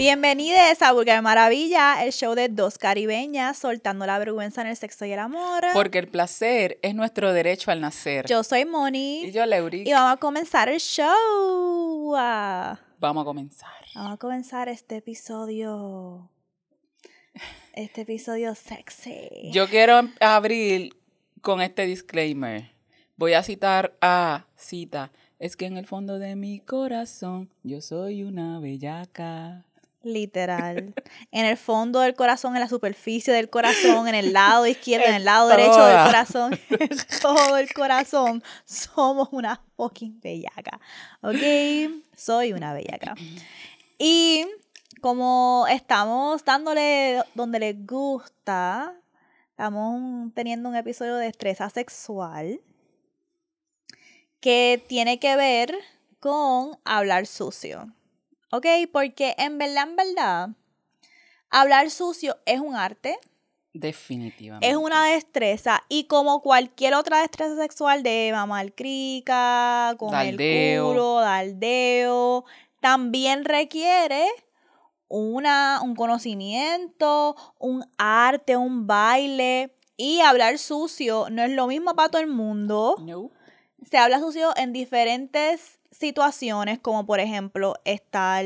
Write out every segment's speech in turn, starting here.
Bienvenidos a Vulgar Maravilla, el show de dos caribeñas soltando la vergüenza en el sexo y el amor. Porque el placer es nuestro derecho al nacer. Yo soy Moni. y yo, Leury. Y vamos a comenzar el show. Ah, Vamos a comenzar. Vamos a comenzar este episodio. Este episodio sexy. Yo quiero abrir con este disclaimer. Voy a citar a cita. Es que en el fondo de mi corazón yo soy una bellaca. Literal. en el fondo del corazón, en la superficie del corazón, en el lado izquierdo, en el lado derecho del corazón, en todo el corazón, somos una fucking bellaca. ¿Ok? Soy una bellaca. Y como estamos dándole donde les gusta, estamos teniendo un episodio de estresa sexual que tiene que ver con hablar sucio. ¿Ok? Porque en verdad, en verdad, hablar sucio es un arte, Definitivamente. es una destreza y como cualquier otra destreza sexual de mamar crica, con el culo, daldeo, también requiere una, un conocimiento, un arte, un baile. Y hablar sucio no es lo mismo para todo el mundo No. se habla sucio en diferentes situaciones, como por ejemplo estar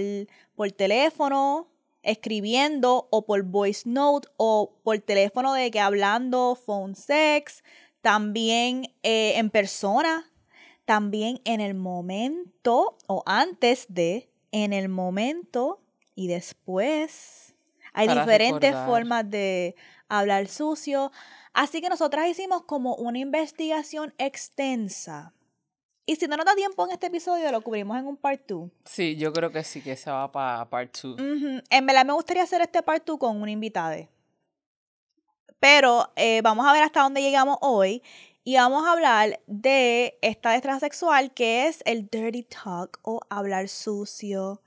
por teléfono, escribiendo, o por voice note, o por teléfono de que hablando, phone sex, también eh, en persona, también en el momento, o antes de, en el momento y después. Hay Para diferentes recordar. formas de hablar sucio. Así que nosotras hicimos como una investigación extensa. Y si no nos da tiempo en este episodio, lo cubrimos en un part 2. Sí, yo creo que sí que se va para part 2. En verdad me gustaría hacer este part 2 con una invitada. Pero eh, vamos a ver hasta dónde llegamos hoy. Y vamos a hablar de esta destreza sexual que es el dirty talk o hablar sucio.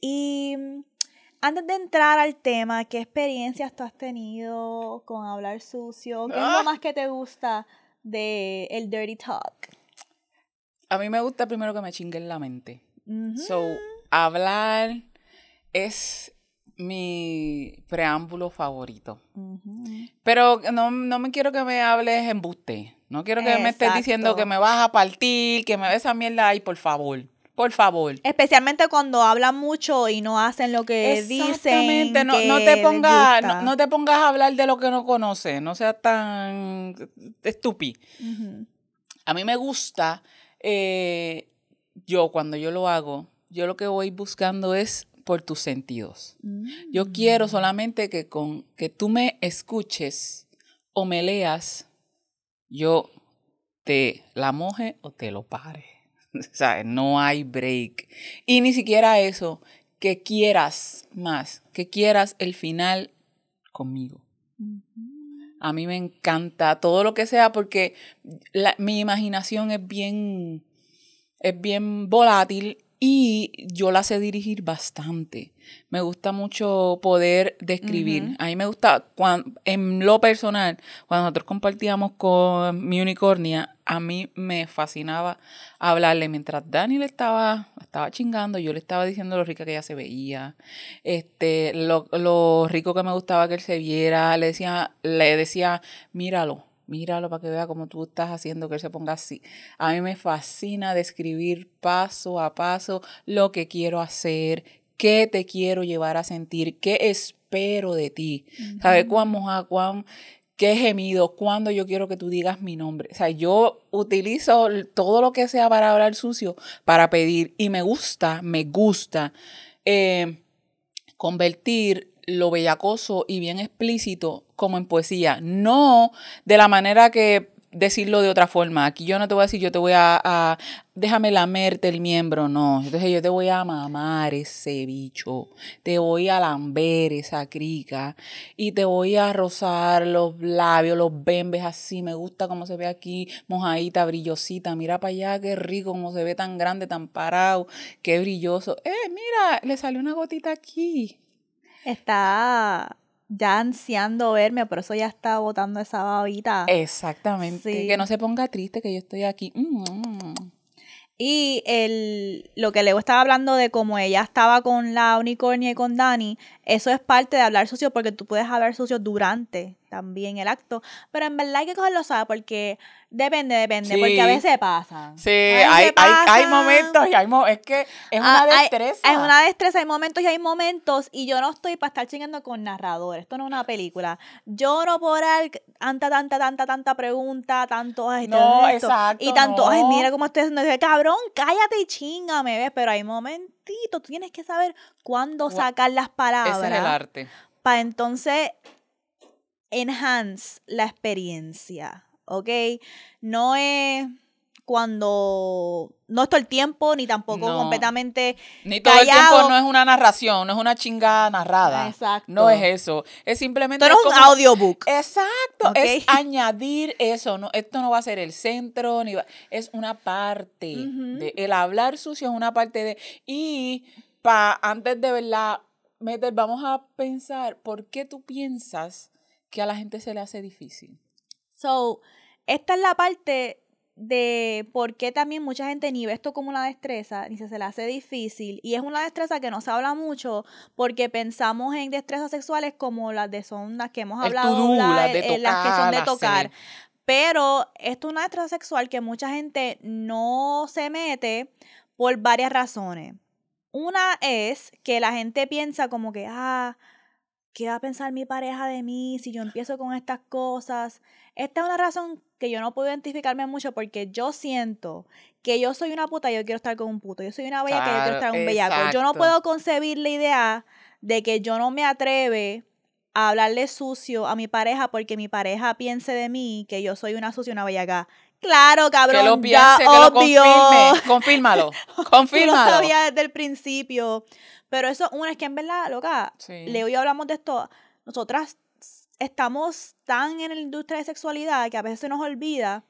Y mm, antes de entrar al tema, ¿qué experiencias tú has tenido con hablar sucio? ¿Qué es Ah. lo más que te gusta de el dirty talk? A mí me gusta primero que me chinguen la mente. So, hablar es mi preámbulo favorito. Pero no, no me quiero que me hables embuste. No quiero que me estés diciendo que me vas a partir, que me ves esa mierda ahí, por favor. Por favor. Especialmente cuando hablan mucho y no hacen lo que dicen. Exactamente, no, no que te pongas, no, no te pongas a hablar de lo que no conoces, no seas tan estúpido. A mí me gusta, eh, yo cuando yo lo hago, yo lo que voy buscando es por tus sentidos. Yo quiero solamente que con que tú me escuches o me leas, yo te la moje o te lo pare. O sea, no hay break. Y ni siquiera eso, que quieras más, que quieras el final conmigo. A mí me encanta todo lo que sea porque la- mi imaginación es bien, es bien volátil y yo la sé dirigir bastante. Me gusta mucho poder describir. A mí me gusta, cuan- en lo personal, cuando nosotros compartíamos con mi unicornia, a mí me fascinaba hablarle mientras Dani le estaba, estaba chingando, yo le estaba diciendo lo rica que ella se veía, este, lo, lo rico que me gustaba que él se viera, le decía, le decía, míralo, míralo para que vea cómo tú estás haciendo que él se ponga así. A mí me fascina describir paso a paso lo que quiero hacer, qué te quiero llevar a sentir, qué espero de ti. ¿Sabes cuán moja, cuán qué gemido, cuándo yo quiero que tú digas mi nombre? O sea, yo utilizo todo lo que sea para hablar sucio para pedir y me gusta, me gusta eh, convertir lo bellacoso y bien explícito como en poesía. No de la manera que decirlo de otra forma. Aquí yo no te voy a decir, yo te voy a, déjame lamerte el miembro, no. Entonces yo te voy a mamar ese bicho, te voy a lamber esa crica y te voy a rozar los labios, los bembes así. Me gusta cómo se ve aquí, mojadita, brillosita. Mira para allá, qué rico, cómo se ve tan grande, tan parado, qué brilloso. Eh, mira, le salió una gotita aquí. Está ya ansiando verme, por eso ya está botando esa babita. Exactamente. Sí. Que no se ponga triste que yo estoy aquí. Mm. Y el, lo que Leo estaba hablando de cómo ella estaba con la unicornia y con Dani, eso es parte de hablar sucio porque tú puedes hablar sucio durante también el acto. Pero en verdad hay que cogerlo sabe porque depende, depende, porque a veces pasa. Sí, hay, hay, hay, momentos y hay momentos. Es que es una ah, destreza. es una destreza, hay momentos y hay momentos. Y yo no estoy para estar chingando con narradores. Esto no es una película. Yo no puedo dar tanta, tanta, tanta, tanta pregunta, tanto. Ay, no, exacto. Y tanto, ay, mira cómo estoy haciendo. Cabrón, cállate y chingame, ¿ves? Pero hay Tú tienes que saber cuándo sacar las palabras. Ese es el arte. Para entonces enhance la experiencia, ¿ok? No es cuando no es todo el tiempo, ni tampoco completamente. Ni todo el tiempo no es una narración, no es una chingada narrada. Exacto. No es eso. Es simplemente. Esto no es un audiobook. Exacto. Es añadir eso. No, esto no va a ser el centro, ni es una parte. de, el hablar sucio es una parte de. Y pa, antes de verdad, meter, vamos a pensar, ¿por qué tú piensas que a la gente se le hace difícil. So, esta es la parte de por qué también mucha gente ni ve esto como una destreza, ni se, se le hace difícil. Y es una destreza que no se habla mucho porque pensamos en destrezas sexuales como las de son las que hemos hablado, las, que son de tocar. Pero esto es una destreza sexual que mucha gente no se mete por varias razones. Una es que la gente piensa como que, ah, ¿qué va a pensar mi pareja de mí si yo empiezo con estas cosas? Esta es una razón que yo no puedo identificarme mucho porque yo siento que yo soy una puta y yo quiero estar con un puto. Yo soy una bella que yo quiero estar con un bellaco. Yo no puedo concebir la idea de que yo no me atreve a hablarle sucio a mi pareja porque mi pareja piense de mí que yo soy una sucia, una bellaca. Claro, cabrón. Que lo piense, que lo confirme. Confírmalo. Confírmalo. lo sabía desde el principio. Pero eso, una es que en verdad, loca, Leo y yo hablamos de esto. Nosotras estamos tan en la industria de sexualidad que a veces se nos olvida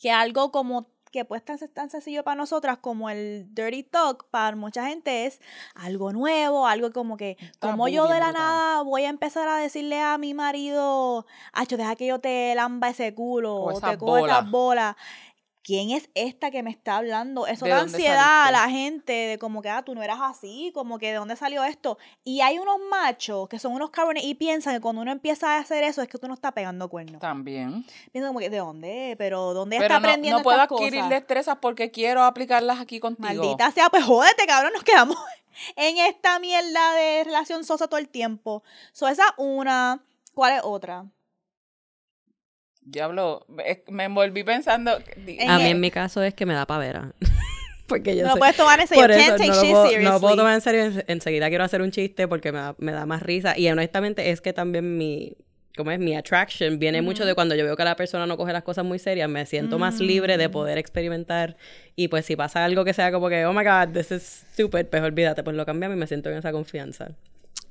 que algo como que puede ser tan sencillo para nosotras como el dirty talk, para mucha gente es algo nuevo, algo como que, como yo de la nada voy a empezar a decirle a mi marido, acho, deja que yo te lamba ese culo, o, te cojo esas bolas. ¿Quién es esta que me está hablando? Eso da ansiedad a la gente de como que, ah, tú no eras así, como que de dónde salió esto. Y hay unos machos que son unos cabrones y piensan que cuando uno empieza a hacer eso es que tú no estás pegando cuernos. También. Piensan como que, ¿de dónde? Pero ¿dónde está aprendiendo no puedo adquirir destrezas porque quiero aplicarlas aquí contigo. Maldita sea, pues jódete, cabrón, nos quedamos en esta mierda de relación sosa todo el tiempo. So, esa una. ¿Cuál es otra? Diablo, me envolví pensando. A mí en mi caso es que me da pavera. porque yo no puedes tomar en serio. no, puedo, tomar en serio. Enseguida quiero hacer un chiste porque me da, me da más risa. Y honestamente es que también mi, ¿cómo es? Mi attraction viene mucho de cuando yo veo que la persona no coge las cosas muy serias, me siento más libre de poder experimentar y pues si pasa algo que sea como que, oh my god, this is stupid, pues olvídate, pues lo cambiamos y me siento en esa confianza.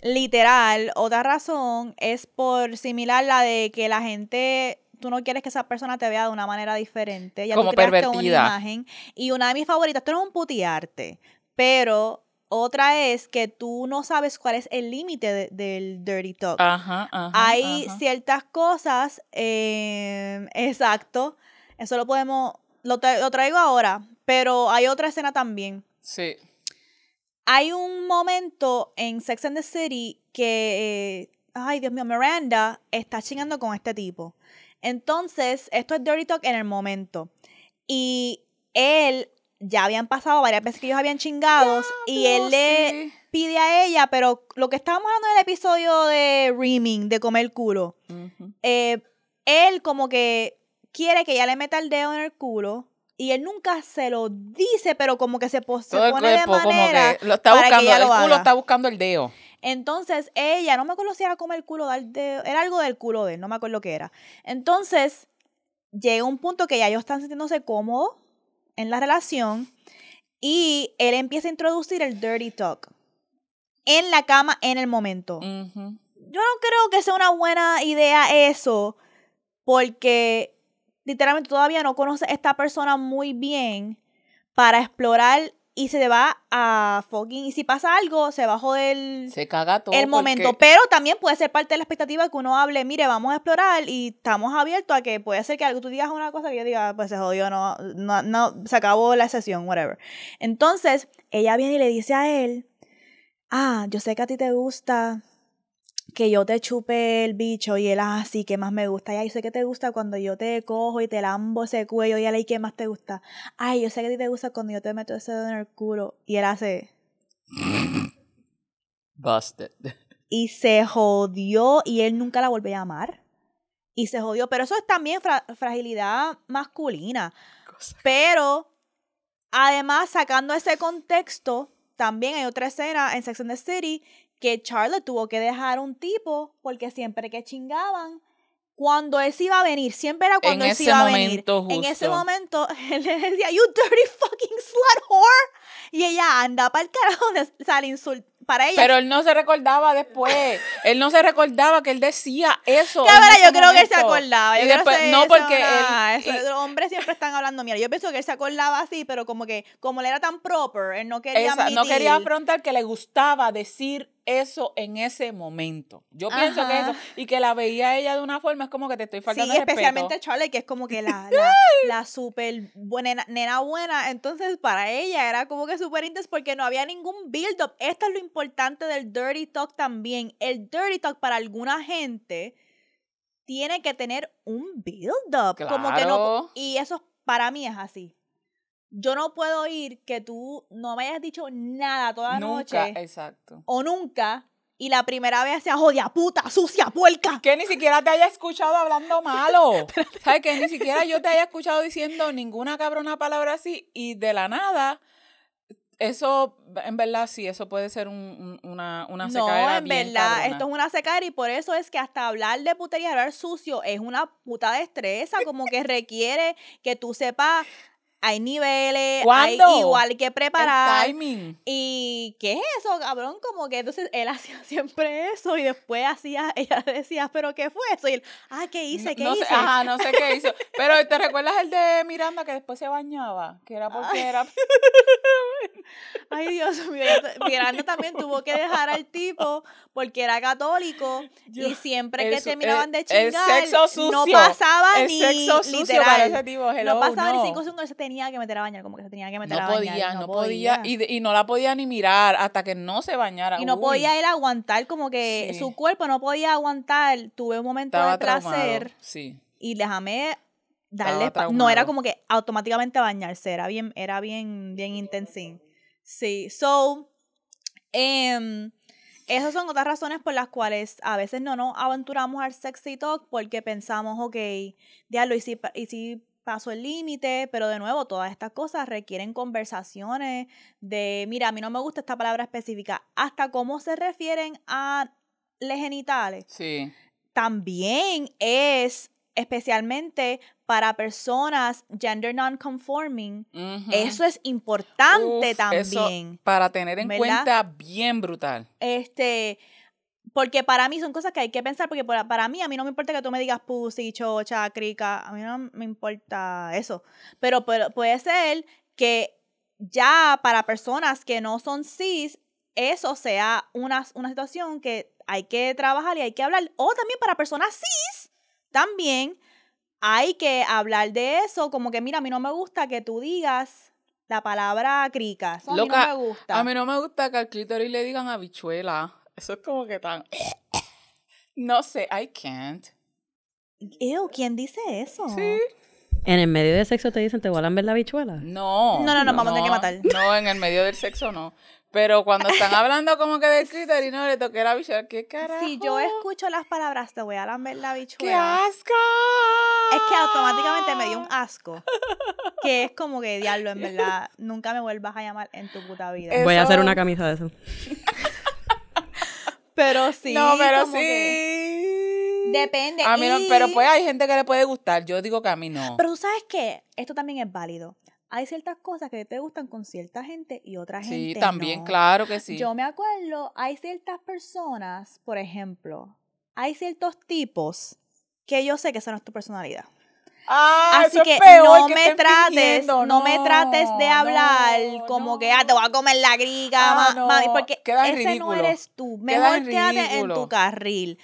Literal, otra razón es por similar la de que la gente tú no quieres que esa persona te vea de una manera diferente. Ya Como tú pervertida. una imagen. Y una de mis favoritas, esto no es un putiarte, pero otra es que tú no sabes cuál es el límite del dirty talk. Ajá, ajá, Hay ciertas cosas, em, exacto, eso lo podemos, lo, traigo ahora, pero hay otra escena también. Sí. Hay un momento en Sex and the City que, eh, ay Dios mío, Miranda está chingando con este tipo. Entonces, esto es Dirty Talk en el momento. Y él, ya habían pasado varias veces que ellos habían chingados y él le pide a ella, pero lo que estábamos hablando en el episodio de Reaming, de comer culo, eh, él como que quiere que ella le meta el dedo en el culo y él nunca se lo dice, pero como que se, pone de manera lo está buscando, el culo está buscando el dedo. Entonces ella, no me acuerdo si era como el culo del dedo, era algo del culo de él, no me acuerdo qué era. Entonces llega un punto que ya ellos están sintiéndose cómodos en la relación y él empieza a introducir el dirty talk en la cama en el momento. Yo no creo que sea una buena idea eso, porque literalmente todavía no conoce a esta persona muy bien para explorar y se va a fucking. Y si pasa algo, se va a joder Se caga todo. el momento. porque- Pero también puede ser parte de la expectativa que uno hable, mire, vamos a explorar y estamos abiertos a que puede ser que algo tú digas una cosa que yo diga, pues se jodió, no, no, no, se acabó la sesión, whatever. Entonces, ella viene y le dice a él, ah, yo sé que a ti te gusta que yo te chupe el bicho y él, ah, sí, ¿qué más me gusta? Ay, yo sé que te gusta cuando yo te cojo y te lambo ese cuello y él, ¿y qué más te gusta? Ay, yo sé que a ti te gusta cuando yo te meto ese dedo en el culo y él hace... Busted. y se jodió y él nunca la volvió a llamar. Y se jodió, pero eso es también fra- fragilidad masculina. Pero además, sacando ese contexto, también hay otra escena en Sex and the City que Charlotte tuvo que dejar un tipo porque siempre que chingaban, cuando él se iba a venir, siempre era cuando En él se iba a venir. momento En ese justo. momento, él le decía, You dirty fucking slut whore. Y ella anda para el carajo, o sea, le insult- Para ella Pero él no se recordaba después. él no se recordaba que él decía eso. ese yo creo que él se acordaba. Yo creo después- que no, eso porque él- eso- los hombres siempre están hablando. Mira, yo pienso que él se acordaba así, pero como que, como él era tan proper, él no quería Esa- no quería afrontar que le gustaba decir eso en ese momento. Yo pienso que eso, y que la veía ella de una forma, es como que te estoy Sí, faltando el especialmente respeto. Charlie, que es como que la, la, la super buena, nena buena. Entonces, para ella era como que súper intenso porque no había ningún build-up. Esto es lo importante del dirty talk también. El dirty talk para alguna gente tiene que tener un build-up. Como que no. Claro. Y eso para mí es así. Yo no puedo oír que tú no me hayas dicho nada toda la Nunca, noche exacto. o nunca y la primera vez sea jodia puta, sucia, puerca. Que ni siquiera te haya escuchado hablando malo. ¿Sabes? Que ni siquiera yo te haya escuchado diciendo ninguna cabrona palabra así y de la nada. Eso, en verdad, sí, eso puede ser un- un- una, una No, secadera en bien verdad, cabrona. esto es una secadera y por eso es que hasta hablar de putería, hablar sucio, es una puta destreza, como que requiere que tú sepas, hay niveles, hay ¿Cuándo? igual que El preparar. timing. ¿Y qué es eso, cabrón? Como que entonces él hacía siempre eso y después hacía, ella decía, ¿pero qué fue eso? Y él, ah, ¿qué hice? ¿Qué no hice? Sé, ajá, no sé qué hizo. Pero ¿te recuerdas el de Miranda que después se bañaba? Que era porque era... Ay, Dios mío. Miranda también tuvo que dejar al tipo porque era católico Yo- y siempre que su- terminaban de el- el chingar, sexo sucio. no pasaba El ni sexo sucio literal. para ese tipo, hello, no pasaba no. ni cinco segundos, se tenía que meter a bañar, como que se tenía que meter No a podía, bañar. no podía. Y, de- y no la podía ni mirar hasta que no se bañara. Y no Uy, podía él aguantar, como que Sí. su cuerpo no podía aguantar. Tuve un momento Estaba de placer Sí. y déjame darle no era como que automáticamente bañarse era bien era bien bien intensín sí so em, esas son otras razones por las cuales a veces no nos aventuramos al sexy talk porque pensamos ok diablo y si pa- y si paso el límite pero de nuevo todas estas cosas requieren conversaciones de mira a mí no me gusta esta palabra específica hasta cómo se refieren a les genitales Sí. también es especialmente para personas gender non-conforming. Eso es importante Uf, eso también. para tener en ¿verdad? cuenta bien brutal. Este, porque para mí son cosas que hay que pensar, porque para, para mí, a mí no me importa que tú me digas pussy, chocha, crica, a mí no me importa eso. Pero, pero puede ser que ya para personas que no son cis, eso sea una, una situación que hay que trabajar y hay que hablar. O también para personas cis, también hay que hablar de eso, como que mira, a mí no me gusta que tú digas la palabra crica. Eso a mí no me gusta. A mí no me gusta que al clítoris le digan habichuela. Eso es como que tan... No sé, I can't. Ew, ¿quién dice eso? Sí. En el medio de sexo te dicen, ¿te voy a ver la bichuela? No. No, no, no, vamos a tener que matar. No, en el medio del sexo no. Pero cuando están hablando como que del clítoris, no le toqué la bichuela. ¿Qué carajo? Si yo escucho las palabras, te voy a lamber la ¡Qué bichuela. asco! Es que automáticamente me dio un asco. Que es como que, diablo, en verdad, nunca me vuelvas a llamar en tu puta vida. Voy a hacer una camisa de eso. pero sí. no, pero que- sí. Depende. A mí no, pero pues hay gente que le puede gustar. Yo digo que a mí no. Pero tú sabes que esto también es válido. Hay ciertas cosas que te gustan con cierta gente y otra gente sí, también, no. claro que sí. Yo me acuerdo, hay ciertas personas, por ejemplo, hay ciertos tipos que yo sé que esa no es tu personalidad. Ah, Así que no que me trates, no, me trates de hablar no, como no. que ah, te voy a comer la griga, Ah, mami, porque ese no eres tú. Mejor quédate en tu carril.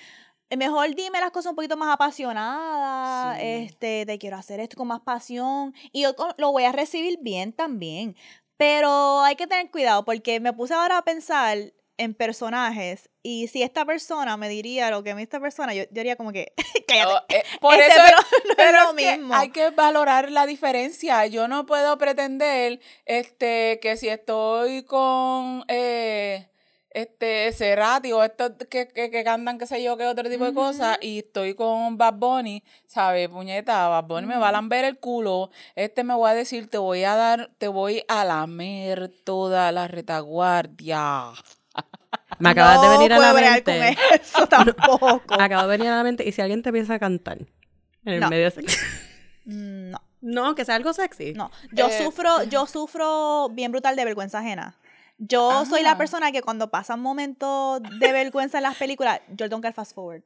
Eh, Mejor dime las cosas un poquito más apasionadas, Sí. este, te quiero hacer esto con más pasión y yo lo voy a recibir bien también. Pero hay que tener cuidado porque me puse ahora a pensar en personajes y si esta persona me diría lo que me esta persona, yo, yo diría como que cállate. Oh, eh, por Este, eso pero no es lo que mismo. hay que valorar la diferencia. Yo no puedo pretender este que si estoy con eh, este Cerati o estos que, que, que cantan qué sé yo qué otro tipo de cosas y estoy con Bad Bunny, ¿sabes? Puñeta, Bad Bunny me va a lamber el culo. Este me voy a decir, te voy a dar, te voy a lamer toda la retaguardia. Me acabas de No venir a la bregar con mente. eso tampoco. Acaba de venir a la mente. ¿Y si alguien te empieza a cantar? En el No. medio sexy. No, No, que sea algo sexy. no. Yo Eh, sufro, yo sufro bien brutal de vergüenza ajena. Yo soy la Ah. persona que cuando pasan momentos de vergüenza en las películas, yo tengo que fast forward.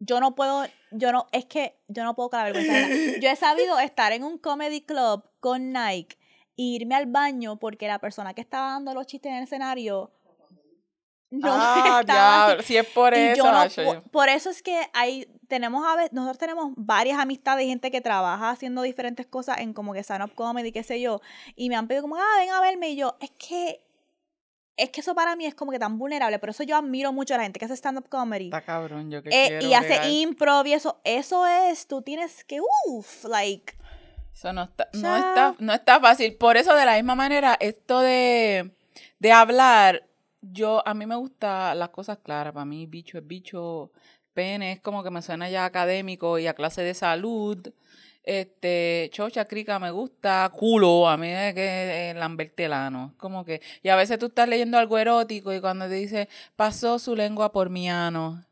Yo no puedo, yo no, es que yo no puedo con la vergüenza ajena. Yo he sabido estar en un comedy club con Nike e irme al baño porque la persona que estaba dando los chistes en el escenario no ah, ya, si es por eso. no por eso es que hay, tenemos a ve- nosotros tenemos varias amistades y gente que trabaja haciendo diferentes cosas en como que stand-up comedy, qué sé yo, y me han pedido como, ah, ven a verme, y yo, es que, es que eso para mí es como que tan vulnerable, por eso yo admiro mucho a la gente que hace stand-up comedy. Está cabrón, yo que eh, quiero y hace improv y eso, eso es, tú tienes que, uff, like, Eso no está, no está, no está fácil. Por eso, de la misma manera, esto de, de hablar, yo, a mí me gusta las cosas claras. Para mí, bicho es bicho, pene es como que me suena ya académico y a clase de salud. Este, chocha, crica, me gusta, culo, a mí es que es lambertelano. Como que, y a veces tú estás leyendo algo erótico y cuando te dice, pasó su lengua por mi ano.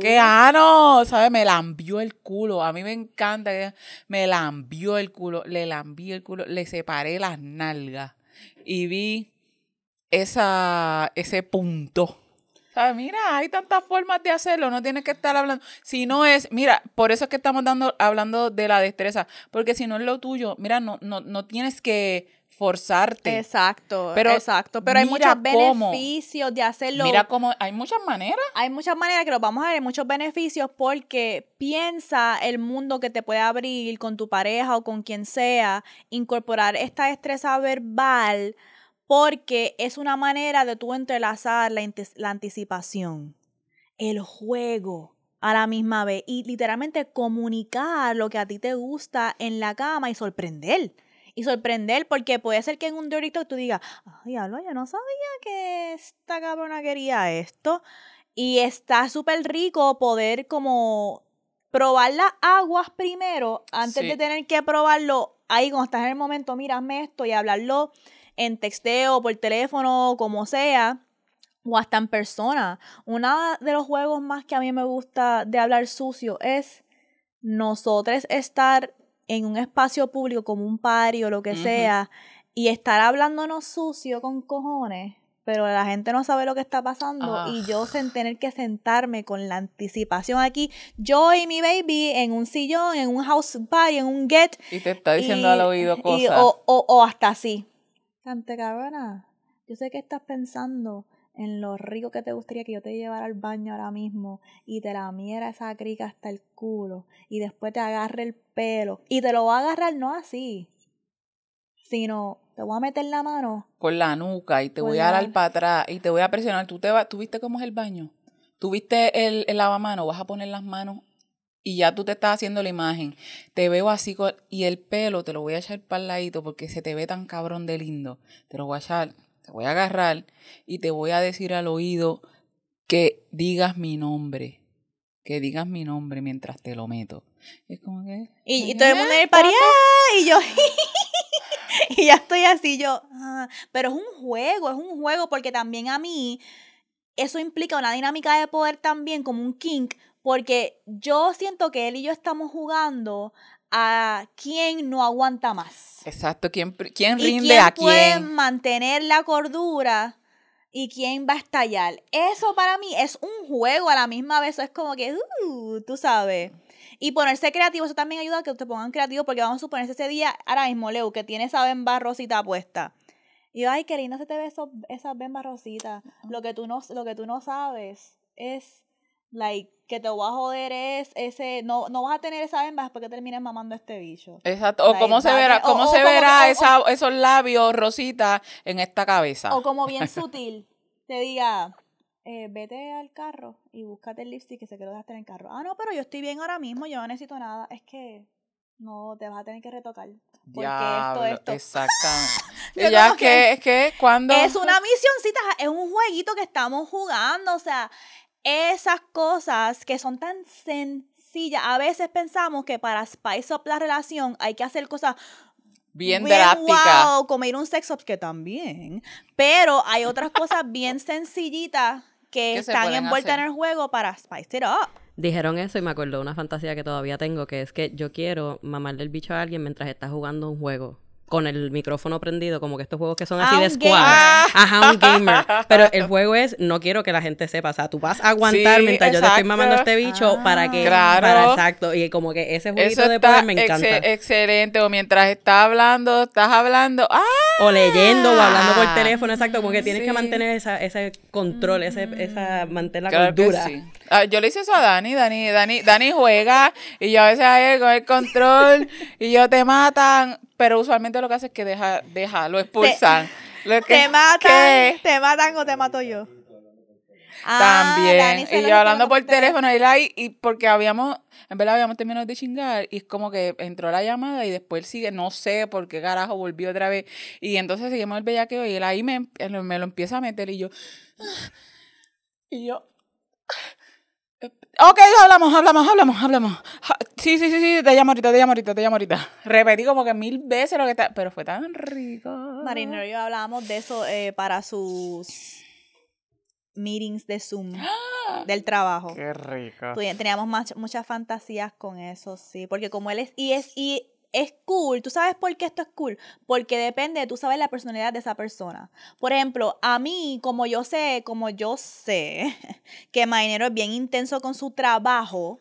¡Qué ano! ¿Sabes? Me lambió el culo. A mí me encanta que me lambió el culo. Le lambí el culo. Le separé las nalgas. Y vi esa, ese punto. ¿Sabes? Mira, hay tantas formas de hacerlo. No tienes que estar hablando. Si no es, mira, por eso es que estamos dando, hablando de la destreza. Porque si no es lo tuyo, mira, no, no, no tienes que forzarte. exacto, Pero exacto, pero hay muchos cómo- beneficios de hacerlo. Mira cómo hay muchas maneras. hay muchas maneras que los vamos a ver, hay muchos beneficios porque piensa el mundo que te puede abrir con tu pareja o con quien sea, incorporar esta destreza verbal porque es una manera de tú entrelazar la, la anticipación, el juego a la misma vez y literalmente comunicar lo que a ti te gusta en la cama y sorprender. Y sorprender porque puede ser que en un talk tú digas, ay, diablo, yo no sabía que esta cabrona quería esto. Y está súper rico poder como probar las aguas primero antes Sí. de tener que probarlo ahí cuando estás en el momento, mírame esto y hablarlo en texteo, por teléfono, como sea, o hasta en persona. Uno de los juegos más que a mí me gusta de hablar sucio es nosotros estar en un espacio público como un party o lo que sea y estar hablándonos sucio con cojones, pero la gente no sabe lo que está pasando Ah. y yo sin tener que sentarme con la anticipación aquí, yo y mi baby en un sillón, en un house party, en un get Y te está diciendo y- al oído y- cosas. o, o, o hasta así. Cante cabrona, yo sé que estás pensando en lo rico que te gustaría que yo te llevara al baño ahora mismo y te la miera esa crica hasta el culo y después te agarre el pelo y te lo va a agarrar no así, sino te voy a meter la mano. por la nuca y te voy a dar para atrás y te voy a presionar. ¿Tú, te va, ¿Tú viste cómo es el baño? ¿Tú viste el, el lavamano? Vas a poner las manos y ya tú te estás haciendo la imagen. Te veo así con- y el pelo te lo voy a echar para el ladito porque se te ve tan cabrón de lindo. Te lo voy a echar, te voy a agarrar y te voy a decir al oído que digas mi nombre. Que digas mi nombre mientras te lo meto. Es como que... Y, y todo el mundo en el party, ¡ah! y yo, y ya estoy así, yo, ah. pero es un juego, es un juego, porque también a mí eso implica una dinámica de poder también, como un kink, porque yo siento que él y yo estamos jugando a quién no aguanta más. Exacto, ¿quién, quién Y rinde quién a puede quién? mantener la cordura y quién va a estallar. Eso para mí es un juego a la misma vez. Es como que, uh, tú sabes. Y ponerse creativo, eso también ayuda a que te pongan creativo, porque vamos a suponer ese día, ahora mismo, Leo, que tiene esa bemba rosita puesta. Y ay, qué linda se te ve eso, esas bembas rositas. Lo que tú no, lo que tú no sabes es, like, que te voy a joder es ese, no, no vas a tener esa bemba después que termines mamando este bicho. Exacto. O Like, cómo se va a verá, cómo se verá esa, esos labios rositas en esta cabeza. O como bien sutil, te diga, eh, vete al carro y búscate el lipstick que se que lo dejaste en el carro. Ah, no, pero yo estoy bien ahora mismo, yo no necesito nada. Es que no, te vas a tener que retocar. Porque Diablo, esto, esto. Exactamente. Ya que, es que cuando. Es una misioncita, es un jueguito que estamos jugando. O sea, esas cosas que son tan sencillas. A veces pensamos que para spice up la relación hay que hacer cosas bien drástica. wow, como ir a un sex shop, que también. Pero hay otras cosas bien sencillitas que, están envueltas en el juego para spice it up. Dijeron eso y me acordó una fantasía que todavía tengo, que es que yo quiero mamarle el bicho a alguien mientras está jugando un juego. Con el micrófono prendido, como que estos juegos que son así de squad. Ajá, un gamer. Pero el juego es, no quiero que la gente sepa. O sea, tú vas a aguantar Sí, mientras yo te estoy mamando a este bicho para que. Claro. Para, exacto. Y como que ese jueguito de poder me encanta. exce- excelente. O mientras estás hablando, estás hablando. ¡Ah! O leyendo o hablando por teléfono, exacto. Como que tienes Sí. que mantener esa, ese control, ese, esa, mantener la Claro sí. Ah, yo le hice eso a Dani, Dani, Dani, Dani juega y yo a veces a él con el control y yo te matan, pero usualmente lo que hace es que deja, deja, lo expulsan. Lo que- Te matan, ¿qué? te matan o te mato yo. Ah, También. Y yo hablando por teléfono, él ahí, y porque habíamos, en verdad habíamos terminado de chingar, y es como que entró la llamada y después sigue, no sé por qué carajo volvió otra vez. Y entonces seguimos el bellaqueo y él ahí me, me lo empieza a meter y yo. Y yo. Ok, hablamos, hablamos, hablamos, hablamos. Ja, Sí, sí, sí, sí, te llamo ahorita, te llamo ahorita, te llamo ahorita. Repetí como que mil veces lo que está, pero fue tan rico. Marinero y yo hablábamos de eso eh, para sus meetings de Zoom del trabajo. Qué rico. Teníamos mach- muchas fantasías con eso, sí. Porque como él es, y es, y es cool, ¿tú sabes por qué esto es cool? Porque depende, tú sabes la personalidad de esa persona. Por ejemplo, a mí, como yo sé, como yo sé que Marinero es bien intenso con su trabajo,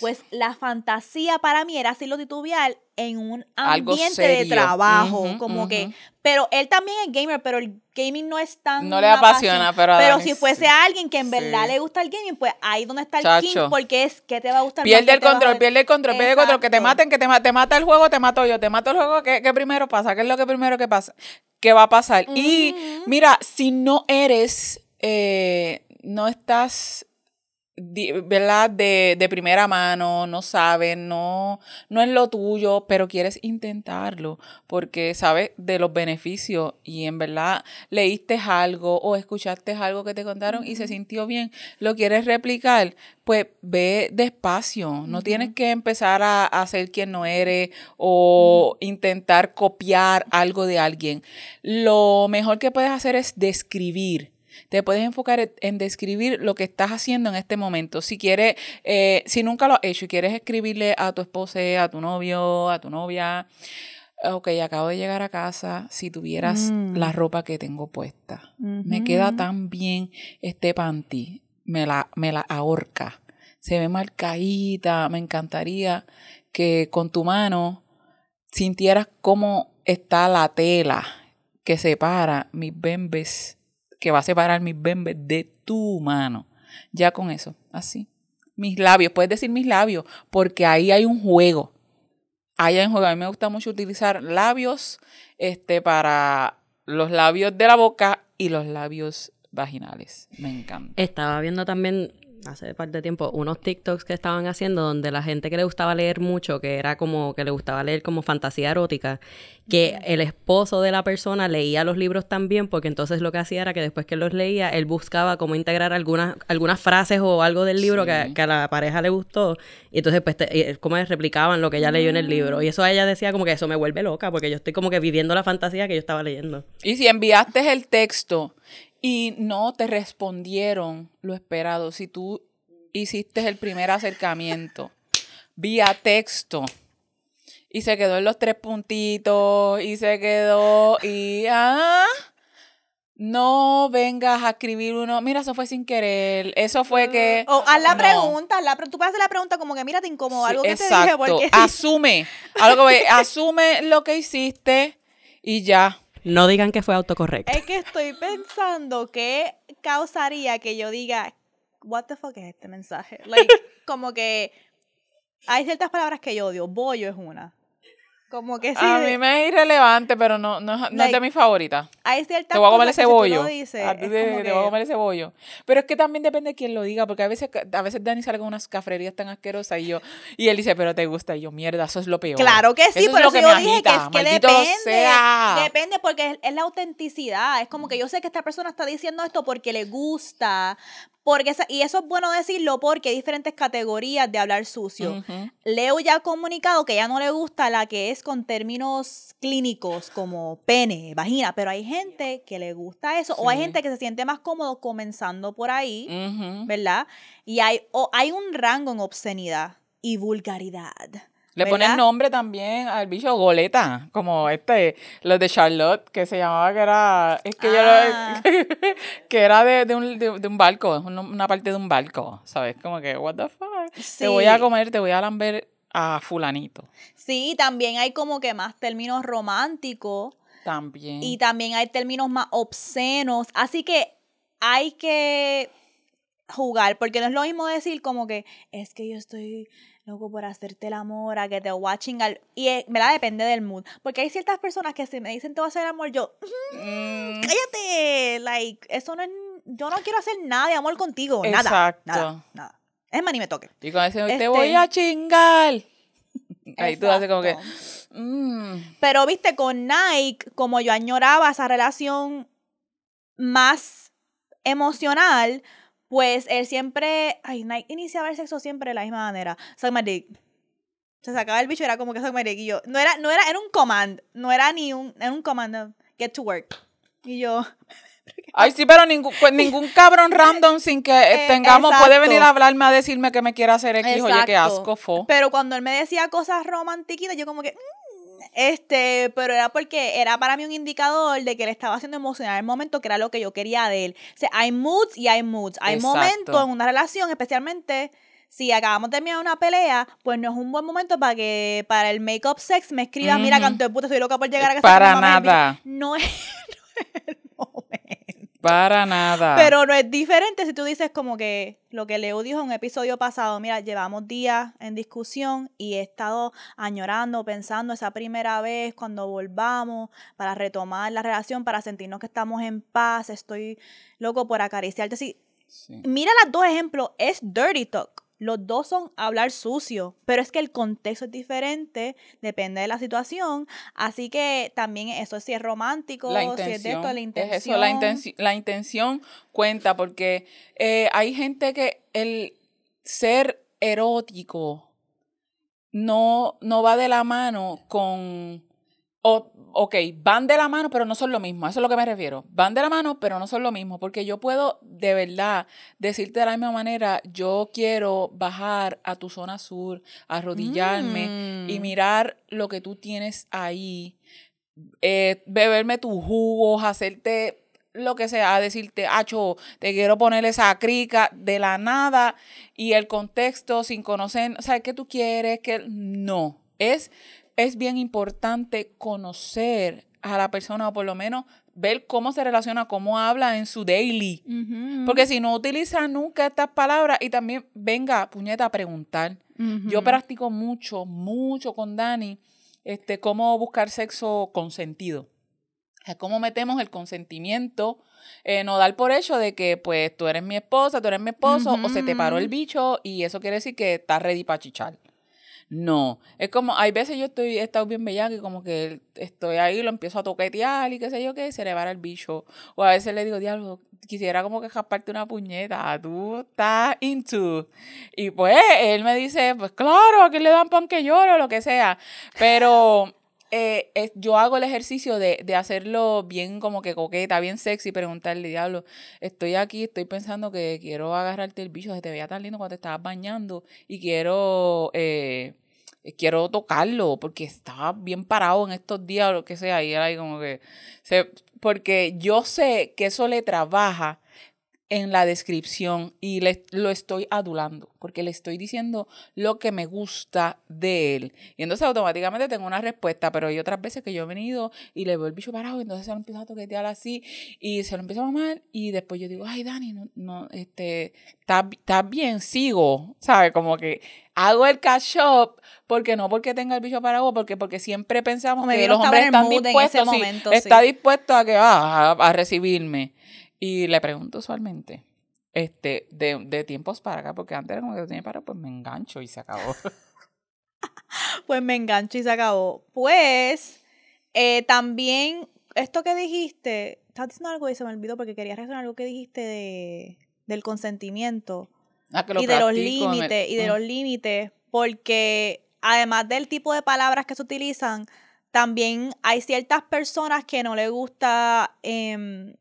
pues la fantasía para mí era hacerlo titubear en un ambiente de trabajo. Como que, pero él también es gamer, pero el gaming no es tan. No le apasiona, pasión. pero a Pero si sí. fuese alguien que en verdad Sí. le gusta el gaming, pues ahí donde está el Chacho. king, porque es que te va a gustar Pierde el control, pierde el control, pierde el control. Que te maten, que te, ma- te mata el juego, te mato yo. Te mato el juego, ¿qué, qué primero pasa? ¿Qué es lo que primero que pasa? ¿Qué va a pasar? Y mira, si no eres, eh, no estás, ¿verdad? De, de primera mano, no sabes, no, no es lo tuyo, pero quieres intentarlo porque sabes de los beneficios y en verdad leíste algo o escuchaste algo que te contaron y se sintió bien, lo quieres replicar, pues ve despacio, no tienes que empezar a, a ser quien no eres o intentar copiar algo de alguien. Lo mejor que puedes hacer es describir. Te puedes enfocar en- en describir lo que estás haciendo en este momento. Si quieres, eh, si nunca lo has hecho y quieres escribirle a tu esposa, a tu novio, a tu novia, ok, acabo de llegar a casa, si tuvieras Mm. la ropa que tengo puesta, me queda tan bien este panty, me la, me la ahorca, se ve marcadita, me encantaría que con tu mano sintieras cómo está la tela que separa mis bembes, que va a separar mis bembes de tu mano. Ya con eso, así. Mis labios, puedes decir mis labios, porque ahí hay un juego. Ahí hay un juego. A mí me gusta mucho utilizar labios este, para los labios de la boca y los labios vaginales. Me encanta. Estaba viendo también hace parte de tiempo unos TikToks que estaban haciendo donde la gente que le gustaba leer mucho, que era como que le gustaba leer como fantasía erótica, que el esposo de la persona leía los libros también, porque entonces lo que hacía era que después que los leía, él buscaba cómo integrar algunas, algunas frases o algo del libro que, Sí. que a la pareja le gustó, y entonces pues te- eh, como replicaban lo que ella leyó en el libro. Y eso a ella decía como que eso me vuelve loca, porque yo estoy como que viviendo la fantasía que yo estaba leyendo. Y si enviaste el texto y no te respondieron lo esperado, si tú hiciste el primer acercamiento vía texto y se quedó en los tres puntitos y se quedó y ah, no vengas a escribir uno, mira, eso fue sin querer, eso fue que... O haz la No. pregunta, haz la tú puedes hacer la pregunta como que mira, te incomoda Sí, algo que te exacto. dije porque Asume, algo que- asume lo que hiciste y ya. No digan que fue autocorrecto. es que estoy pensando que causaría que yo diga, what the fuck es este mensaje? Like, como que hay ciertas palabras que yo odio, bollo es una. Como que sí, a mí me es irrelevante, pero no, no, es- no es de mis favoritas. hay ciertas Te voy a comer cosas ese que si tú bollo. lo dices, A es te, te que- voy a comer ese bollo. Pero es que también depende de quién lo diga, porque a veces, a veces Dani sale con unas cafrerías tan asquerosas y yo, y él dice, pero te gusta, y yo, mierda, eso es lo peor. Claro que sí, Eso es lo eso que yo dije que es que depende. sea. Depende porque es, es la autenticidad. Es como que yo sé que esta persona está diciendo esto porque le gusta. Porque y eso es bueno decirlo porque hay diferentes categorías de hablar sucio. Leo ya ha comunicado que ya no le gusta la que es con términos clínicos como pene, vagina, pero hay gente que le gusta eso o hay Sí. gente que se siente más cómodo comenzando por ahí. ¿verdad? Y hay, o hay un rango en obscenidad y vulgaridad. Le ponen nombre también al bicho Goleta, como este, los de Charlotte, que se llamaba que era, es que yo Ah. lo- que era de, de un, de, de un barco, es una, parte de un barco, ¿sabes? Como que, what the fuck, te voy a comer, te voy a lamber a fulanito, Sí, también hay como que más términos románticos también. y también hay términos más obscenos. Así que hay que jugar, porque no es lo mismo decir como que es que yo estoy loco por hacerte el amor, a que te voy a chingar. Y eh, ¿verdad? depende del mood. Porque hay ciertas personas que si me dicen te voy a hacer el amor, yo, Mm, cállate, like, eso no es, yo no quiero hacer nada de amor contigo, nada, Exacto. nada, nada. Es más, ni me toque. y ese, Este- te voy a chingar. Ahí tú haces como que, mm, Pero viste, con Nike, como yo añoraba esa relación más emocional, pues él siempre, ay, Nike iniciaba el sexo siempre de la misma manera. Suck my dick. Se sacaba el bicho era como que suck my dick. Y yo, no era, no era, era un command, no era ni un, era un command, uh, get to work. Y yo, Ay, sí, pero ningún, pues, ningún cabrón random sin que eh, Eh, tengamos puede venir a hablarme a decirme que me quiere hacer X. Oye, qué asco, fo. Pero cuando él me decía cosas romantiquitas, yo como que, mm, este, pero era porque era para mí un indicador de que él estaba haciendo emocional el momento, que era lo que yo quería de él. O sea, hay moods y hay moods. Hay Exacto. momentos en una relación, especialmente si acabamos de terminar una pelea, pues no es un buen momento para que para el make-up sex me escribas, mira, canto de puta, estoy loca por llegar a casa. Para con mamá y el bicho". nada. No es, no es el momento. Para nada. Pero no es diferente si tú dices como que lo que Leo dijo en un episodio pasado, mira, llevamos días en discusión y he estado añorando, pensando esa primera vez cuando volvamos para retomar la relación, para sentirnos que estamos en paz, estoy loco por acariciarte. Sí, Sí. mira los dos ejemplos, es dirty talk. Los dos son hablar sucio, pero es que el contexto es diferente, depende de la situación. Así que también eso, si es romántico, La si es de intención. esto, la intención. Es eso, la, intenci- la intención cuenta porque eh, hay gente que el ser erótico no, no va de la mano con... o- ok, van de la mano, pero no son lo mismo. Eso es lo que me refiero. Van de la mano, pero no son lo mismo. Porque yo puedo de verdad decirte de la misma manera, yo quiero bajar a tu zona sur, arrodillarme y Mm. mirar lo que tú tienes ahí eh, beberme tus jugos, hacerte lo que sea, decirte, acho, te quiero poner esa crica de la nada y el contexto sin conocer, o sea, ¿qué tú quieres? que No, es, es bien importante conocer a la persona o por lo menos ver cómo se relaciona, cómo habla en su daily. Porque si no utiliza nunca estas palabras y también venga, puñeta, a preguntar. Yo practico mucho, mucho con Dani, este, cómo buscar sexo consentido. O sea, cómo metemos el consentimiento, eh, no dar por hecho de que, pues, tú eres mi esposa, tú eres mi esposo, o se te paró el bicho y eso quiere decir que estás ready para chichar. No, es como, hay veces yo estoy, he estado bien bellaca y como que estoy ahí, lo empiezo a toquetear y qué sé yo qué, y se le va el bicho. O a veces le digo, diablo, quisiera como que jasparte una puñeta, tú estás into. Y pues él me dice, pues claro, a que le dan pan que lloro, lo que sea. Pero eh, yo hago el ejercicio de, de hacerlo bien como que coqueta, bien sexy, preguntarle, diablo, estoy aquí, estoy pensando que quiero agarrarte el bicho, se te veía tan lindo cuando te estabas bañando y quiero... eh, quiero tocarlo porque estaba bien parado en estos días o lo que sea. Y era ahí como que, se, porque yo sé que eso le trabaja en la descripción y le, lo estoy adulando, porque le estoy diciendo lo que me gusta de él. Y entonces automáticamente tengo una respuesta, pero hay otras veces que yo he venido y le veo el bicho parado y entonces se lo empiezo a toquetear así y se lo empiezo a mamar y después yo digo, ay Dani, no, no, este, está bien, sigo, ¿sabes? Como que hago el catch up porque no porque tenga el bicho parado, porque porque siempre pensamos que los hombres están dispuestos, momento, está dispuesto a que va a recibirme. Y le pregunto usualmente, este, de, de tiempos para acá, porque antes era como que tenía para, pues me engancho y se acabó. pues me engancho y se acabó. Pues, eh, también, esto que dijiste, estás diciendo algo y se me olvidó porque quería reaccionar algo que dijiste de, del consentimiento. Ah, y, de los límites, y de los límites, porque además del tipo de palabras que se utilizan, también hay ciertas personas que no les gusta eh,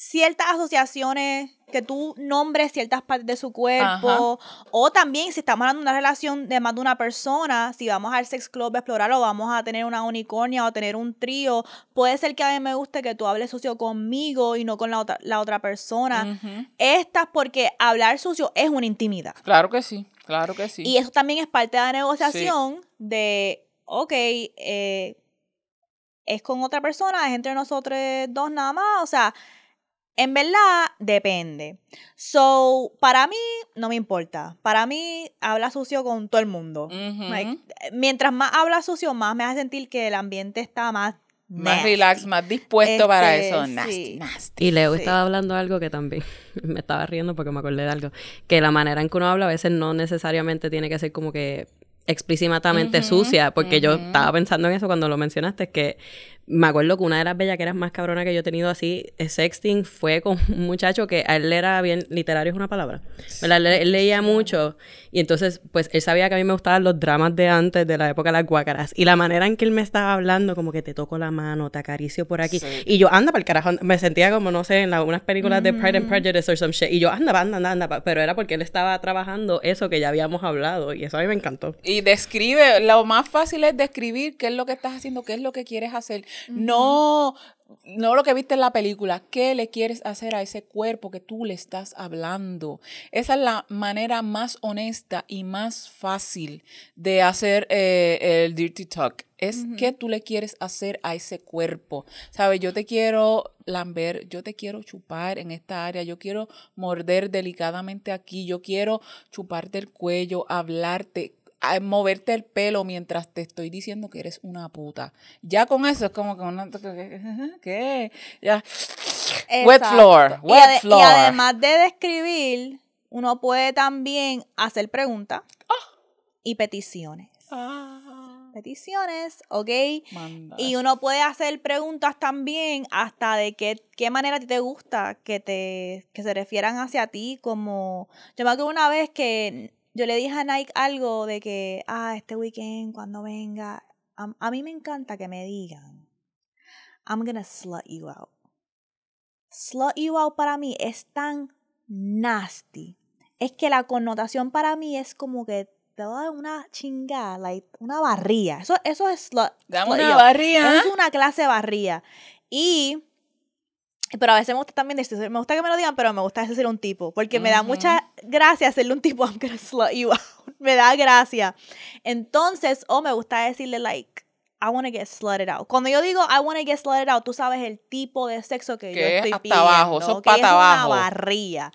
ciertas asociaciones, que tú nombres ciertas partes de su cuerpo, o también si estamos hablando de una relación de más de una persona, si vamos al sex club a explorar o vamos a tener una unicornia o tener un trío, puede ser que a mí me guste que tú hables sucio conmigo y no con la otra, la otra persona. Estas porque hablar sucio es una intimidad. Claro que sí, claro que sí. Y eso también es parte de la negociación de, ok, eh, es con otra persona, es entre nosotros dos nada más, o sea, en verdad, depende. So, para mí, no me importa. Para mí, habla sucio con todo el mundo. mientras más habla sucio, más me hace sentir que el ambiente está más más relax, más dispuesto para este, eso. Nasty, nasty. Y Leo estaba hablando algo que también me estaba riendo porque me acordé de algo. Que la manera en que uno habla a veces no necesariamente tiene que ser como que explícitamente sucia, porque yo estaba pensando en eso cuando lo mencionaste, que me acuerdo que una de las bellaqueras más cabronas que yo he tenido así, sexting, fue con un muchacho que a él era bien, literario es una palabra, Él, leía mucho. Y entonces, pues él sabía que a mí me gustaban los dramas de antes, de la época de las guácaras, y la manera en que él me estaba hablando, como que te toco la mano, te acaricio por aquí, y yo, anda para el carajo, me sentía como, no sé, en unas películas de Pride and Prejudice o some shit, y yo, anda, anda, anda, anda, pero era porque él estaba trabajando eso que ya habíamos hablado, y eso a mí me encantó. Y describe, lo más fácil es describir qué es lo que estás haciendo, qué es lo que quieres hacer. No, no lo que viste en la película, ¿qué le quieres hacer a ese cuerpo que tú le estás hablando? Esa es la manera más honesta y más fácil de hacer eh, el dirty talk. Es que tú le quieres hacer a ese cuerpo. ¿Sabes? Yo te quiero lamber, yo te quiero chupar en esta área, yo quiero morder delicadamente aquí, yo quiero chuparte el cuello, hablarte moverte el pelo mientras te estoy diciendo que eres una puta. Ya con eso es como que una... ¿Qué? Ya. Wet floor, wet floor. Y además de describir, uno puede también hacer preguntas ah. y peticiones. Ah. Peticiones, ¿ok? Y uno puede hacer preguntas también hasta de qué, qué manera a ti te gusta que, te, que se refieran hacia ti, como... Yo me acuerdo una vez que yo le dije a Nike algo de que, ah, este weekend, cuando venga, a, mí me encanta que me digan, I'm gonna slut you out. Slut you out para mí es tan nasty. Es que la connotación para mí es como que te da una chingada, like, una barría. Eso, eso es slut. Dame una barría. Eso es una clase de barría. Y pero a veces me gusta también decir, me gusta que me lo digan, pero me gusta decirle un tipo, porque me da mucha gracia hacerle un tipo, I'm gonna slut you out. me da gracia. Entonces, o me gusta decirle, like, I want to get slutted out. Cuando yo digo I want to get slutted out, tú sabes el tipo de sexo que, yo estoy hasta pidiendo, abajo, eso que es una barría.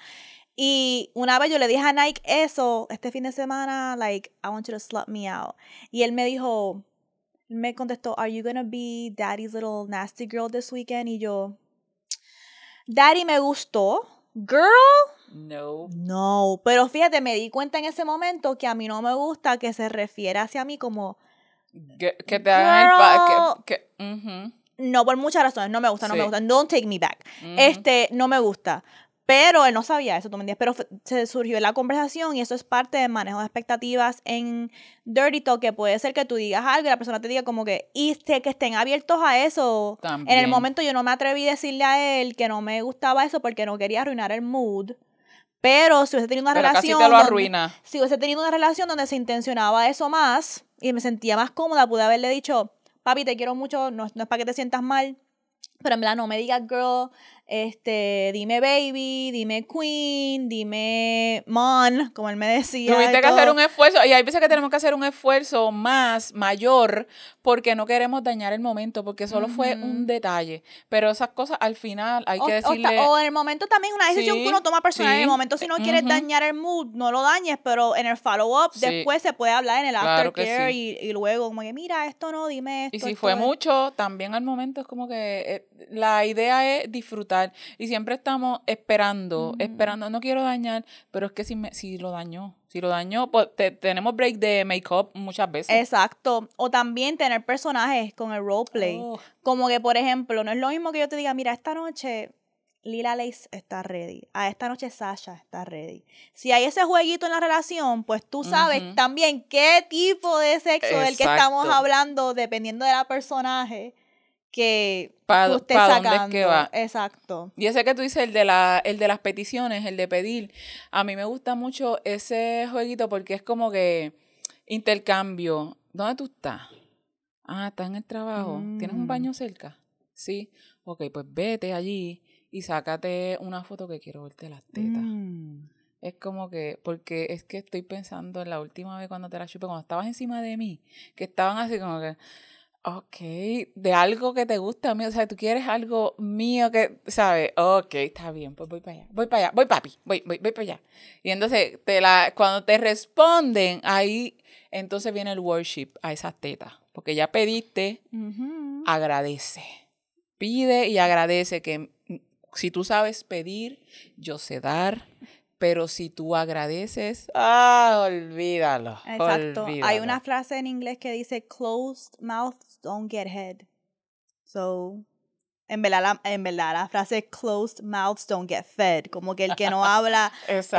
Y una vez yo le dije a Nike eso, este fin de semana, like, I want you to slut me out. Y él me dijo, me contestó, Are you gonna be daddy's little nasty girl this weekend? Y yo, Daddy me gustó. Girl. No. No. Pero fíjate, me di cuenta en ese momento que a mí no me gusta que se refiera hacia mí como. Que, te hagan que, No, por muchas razones. No me gusta, no me gusta. Don't take me back. Este, no me gusta. Pero él no sabía eso, tú me entiendes. Pero se surgió la conversación y eso es parte del manejo de expectativas en Dirty Talk, que puede ser que tú digas algo y la persona te diga como que, y que estén abiertos a eso. En el momento yo no me atreví a decirle a él que no me gustaba eso porque no quería arruinar el mood. Pero si hubiese tenido una Pero casi relación. te lo donde- arruina. si hubiese tenido una relación donde se intencionaba eso más y me sentía más cómoda, pude haberle dicho, papi, te quiero mucho, no, no es para que te sientas mal, pero en verdad no me digas girl, este, dime baby, dime queen, dime mon, como él me decía. Tuviste que hacer un esfuerzo, y hay veces que tenemos que hacer un esfuerzo más, mayor, porque no queremos dañar el momento, porque solo fue un detalle. Pero esas cosas al final hay O, que decirle. o en el momento también es una decisión Sí, que uno toma personal. En el momento, si no quieres dañar el mood, no lo dañes, pero en el follow-up Sí. después se puede hablar en el Claro aftercare y, y luego, como que mira, esto no, dime esto. Y si esto fue es". mucho, también al momento es como que eh, la idea es disfrutar. Y siempre estamos esperando, esperando. No quiero dañar, pero es que si, me, si lo dañó, si lo dañó, pues te- tenemos break de make-up muchas veces. Exacto. O también tener personajes con el roleplay. Oh, Como que, por ejemplo, no es lo mismo que yo te diga, mira, esta noche Lila Lace está ready. A esta noche Sasha está ready. Si hay ese jueguito en la relación, pues tú sabes también qué tipo de sexo del que estamos Exacto. hablando, dependiendo de la personaje que Pa- tú estés pa' dónde es sacando. que va. Exacto. Y ese que tú dices, el de, la, el de las peticiones, el de pedir, a mí me gusta mucho ese jueguito porque es como que intercambio. ¿Dónde tú estás? Ah, estás en el trabajo. ¿Tienes un Mm. baño cerca? Sí. Ok, pues vete allí y sácate una foto que quiero verte las tetas. Mm. Es como que, porque es que estoy pensando en la última vez cuando te la chupé, cuando estabas encima de mí, que estaban así como que, ok, de algo que te gusta a mí, o sea, tú quieres algo mío que, ¿sabes? Ok, está bien, pues voy para allá, voy para allá, voy papi, voy, voy, voy para allá. Y entonces, te la, cuando te responden, ahí, entonces viene el worship a esas tetas, porque ya pediste, agradece. Pide y agradece que mm, si tú sabes pedir, yo sé dar, pero si tú agradeces, ah, olvídalo. Exacto. Hay una frase en inglés que dice closed mouths don't get head. So, en verdad, la, en verdad, la frase es closed mouths don't get fed. Como que el que no habla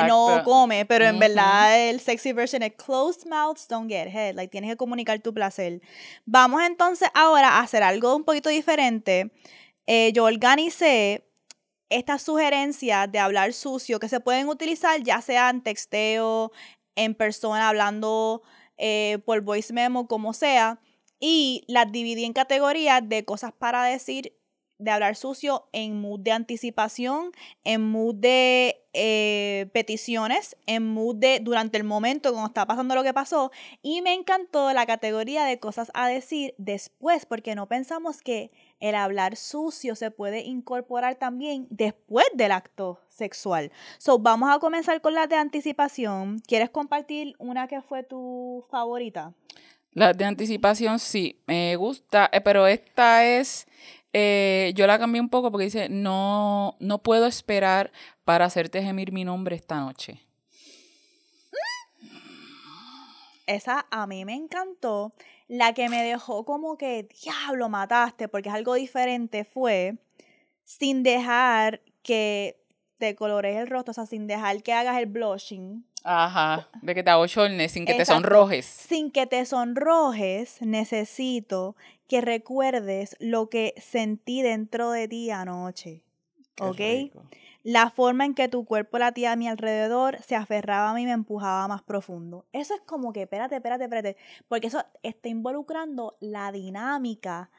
no come, pero en verdad el sexy version es closed mouths don't get head. Like tienes que comunicar tu placer. Vamos entonces ahora a hacer algo un poquito diferente. Eh, yo organicé estas sugerencias de hablar sucio que se pueden utilizar ya sea en texteo, en persona, hablando eh, por voice memo, como sea. Y las dividí en categorías de cosas para decir, de hablar sucio en mood de anticipación, en mood de eh, peticiones, en mood de durante el momento cuando está pasando lo que pasó. Y me encantó la categoría de cosas a decir después, porque no pensamos que el hablar sucio se puede incorporar también después del acto sexual. So, vamos a comenzar con las de anticipación. ¿Quieres compartir una que fue tu favorita? Las de anticipación sí, me gusta, eh, pero esta es, eh, yo la cambié un poco porque dice, no, no puedo esperar para hacerte gemir mi nombre esta noche. Esa a mí me encantó. La que me dejó como que, diablo, mataste, porque es algo diferente, fue sin dejar que te colores el rostro, o sea, sin dejar que hagas el blushing. Ajá, de que te abochornes sin que te sonrojes. Sin que te sonrojes, necesito que recuerdes lo que sentí dentro de ti anoche. Qué ¿Ok? rico. La forma en que tu cuerpo latía a mi alrededor se aferraba a mí y me empujaba más profundo. Eso es como que, espérate, espérate, espérate. Porque eso está involucrando la dinámica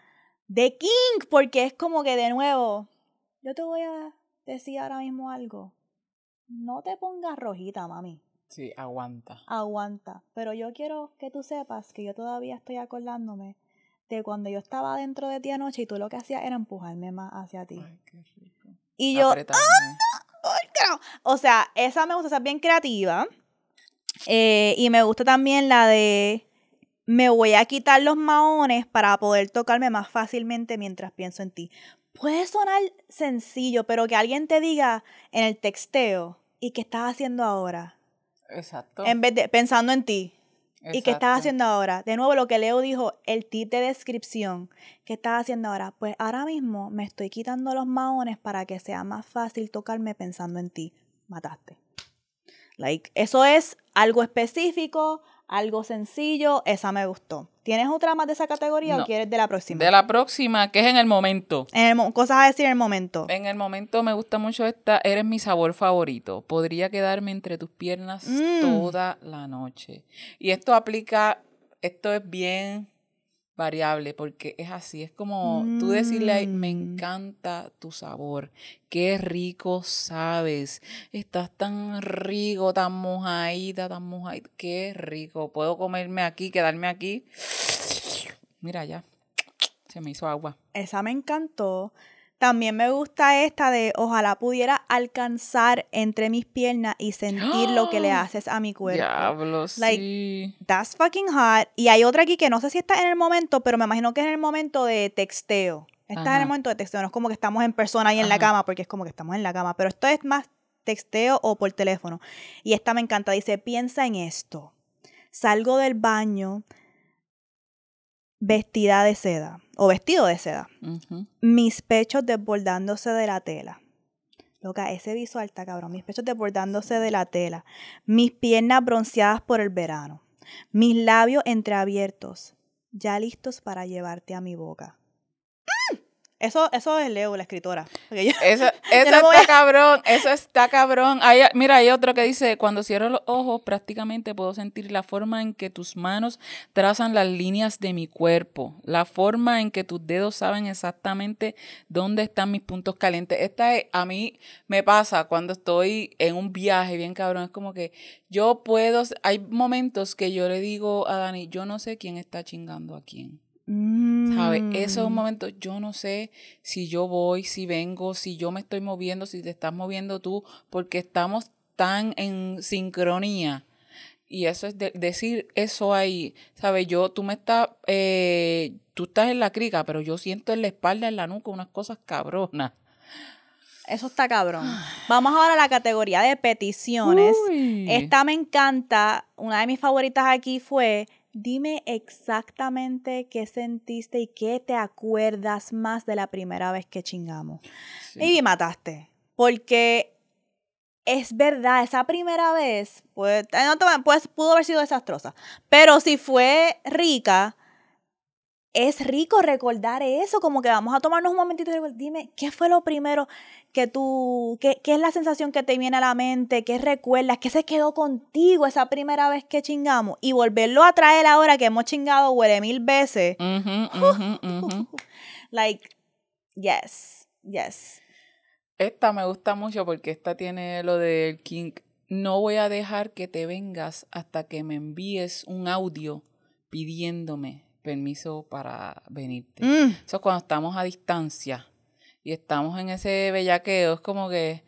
de King. Porque es como que, de nuevo, yo te voy a decir ahora mismo algo. No te pongas rojita, mami. Sí, aguanta. Aguanta. Pero yo quiero que tú sepas que yo todavía estoy acordándome de cuando yo estaba dentro de ti anoche y tú lo que hacías era empujarme más hacia ti. Ay, qué rico. Y yo, Apretarme. o sea, esa me gusta, esa es bien creativa. Eh, y me gusta también la de me voy a quitar los maones para poder tocarme más fácilmente mientras pienso en ti. Puede sonar sencillo, pero que alguien te diga en el texteo, ¿y qué estás haciendo ahora? Exacto. En vez de pensando en ti. ¿Y qué estás haciendo ahora? De nuevo, lo que Leo dijo, el tip de descripción. ¿Qué estás haciendo ahora? Pues ahora mismo me estoy quitando los maones para que sea más fácil tocarme pensando en ti. Mataste. Like, eso es algo específico, algo sencillo, esa me gustó. ¿Tienes otra más de esa categoría o quieres de la próxima? De la próxima, que es en el momento. En el cosas a decir en el momento. En el momento me gusta mucho esta, eres mi sabor favorito. Podría quedarme entre tus piernas Mm. toda la noche. Y esto aplica, esto es bien variable porque es así, es como tú decirle, "Ay, me Mm. encanta tu sabor, qué rico sabes, estás tan rico, tan mojadita, tan mojadita, qué rico, puedo comerme aquí, quedarme aquí. Mira ya, se me hizo agua. Esa me encantó. También me gusta esta de ojalá pudiera alcanzar entre mis piernas y sentir lo que le haces a mi cuerpo. Diablos, Like, sí. That's fucking hot. Y hay otra aquí que no sé si está en el momento, pero me imagino que es en el momento de texteo. Está en Ajá. el momento de texteo. No es como que estamos en persona ahí en la cama, porque es como que estamos en la cama. Pero esto es más texteo o por teléfono. Y esta me encanta. Dice, piensa en esto. Salgo del baño vestida de seda o vestido de seda. Mis pechos desbordándose de la tela. Loca, ese visual está cabrón. Mis pechos desbordándose de la tela. Mis piernas bronceadas por el verano. Mis labios entreabiertos. Ya listos para llevarte a mi boca. Eso, eso es Leo, la escritora. Yo- Eso, eso no está a- cabrón, eso está cabrón. Hay- mira, hay otro que dice, cuando cierro los ojos prácticamente puedo sentir la forma en que tus manos trazan las líneas de mi cuerpo, la forma en que tus dedos saben exactamente dónde están mis puntos calientes. Esta es- a mí me pasa cuando estoy en un viaje bien cabrón, es como que yo puedo, hay momentos que yo le digo a Dani, yo no sé quién está chingando a quién. ¿Sabes? Eso es un Mm. momento, yo no sé si yo voy, si vengo, si yo me estoy moviendo, si te estás moviendo tú, porque estamos tan en sincronía. Y eso es de- decir eso ahí, ¿sabes? Yo, tú me estás, eh, tú estás en la crica, pero yo siento en la espalda, en la nuca, unas cosas cabronas. Eso está cabrón. Vamos ahora a la categoría de peticiones. Uy. Esta me encanta. Una de mis favoritas aquí fue, dime exactamente qué sentiste y qué te acuerdas más de la primera vez que chingamos. Sí. Y me mataste. Porque es verdad, esa primera vez, pues, eh, no te- pues, pudo haber sido desastrosa. Pero si fue rica, es rico recordar eso, como que vamos a tomarnos un momentito y recordar, dime, ¿qué fue lo primero que tú, qué, qué es la sensación que te viene a la mente, qué recuerdas, qué se quedó contigo esa primera vez que chingamos? Y volverlo a traer ahora que hemos chingado huele mil veces. Like, yes, yes. Esta me gusta mucho porque esta tiene lo del King. No voy a dejar que te vengas hasta que me envíes un audio pidiéndome permiso para venirte. Mm. Eso es cuando estamos a distancia y estamos en ese bellaqueo. Es como que.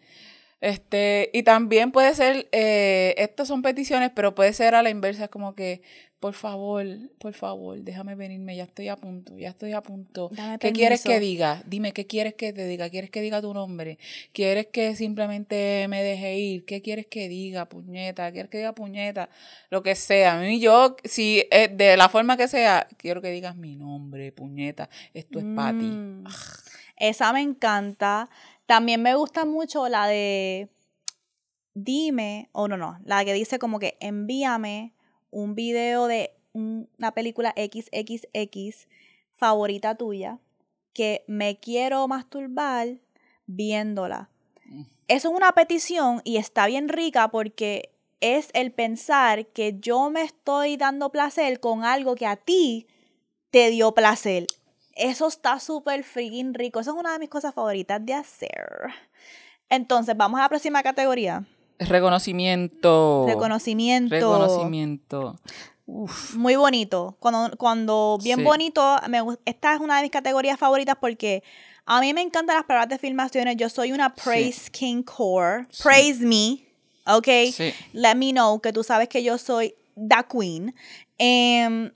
Este, y también puede ser, eh, estas son peticiones, pero puede ser a la inversa, es como que, por favor, por favor, déjame venirme, ya estoy a punto, ya estoy a punto. Dame ¿Qué quieres que diga? Dime, ¿qué quieres que te diga? ¿Quieres que diga tu nombre? ¿Quieres que simplemente me deje ir? ¿Qué quieres que diga, puñeta? ¿Quieres que diga puñeta? Lo que sea. A mí yo, si eh, de la forma que sea, quiero que digas mi nombre, puñeta. Esto es para ti. Mm. Esa me encanta. También me gusta mucho la de dime, o no, no, la que dice como que envíame un video de un- una película XXX favorita tuya que me quiero masturbar viéndola. Mm. Eso es una petición y está bien rica porque es el pensar que yo me estoy dando placer con algo que a ti te dio placer. Eso está súper freaking rico. Eso es una de mis cosas favoritas de hacer. Entonces, vamos a la próxima categoría. Reconocimiento. Reconocimiento. Reconocimiento. Uf. Muy bonito. Cuando, cuando bien Sí. bonito, me, esta es una de mis categorías favoritas porque a mí me encantan las palabras de filmaciones. Yo soy una praise king core. Praise me. Ok. Sí. Let me know que tú sabes que yo soy the queen. Em,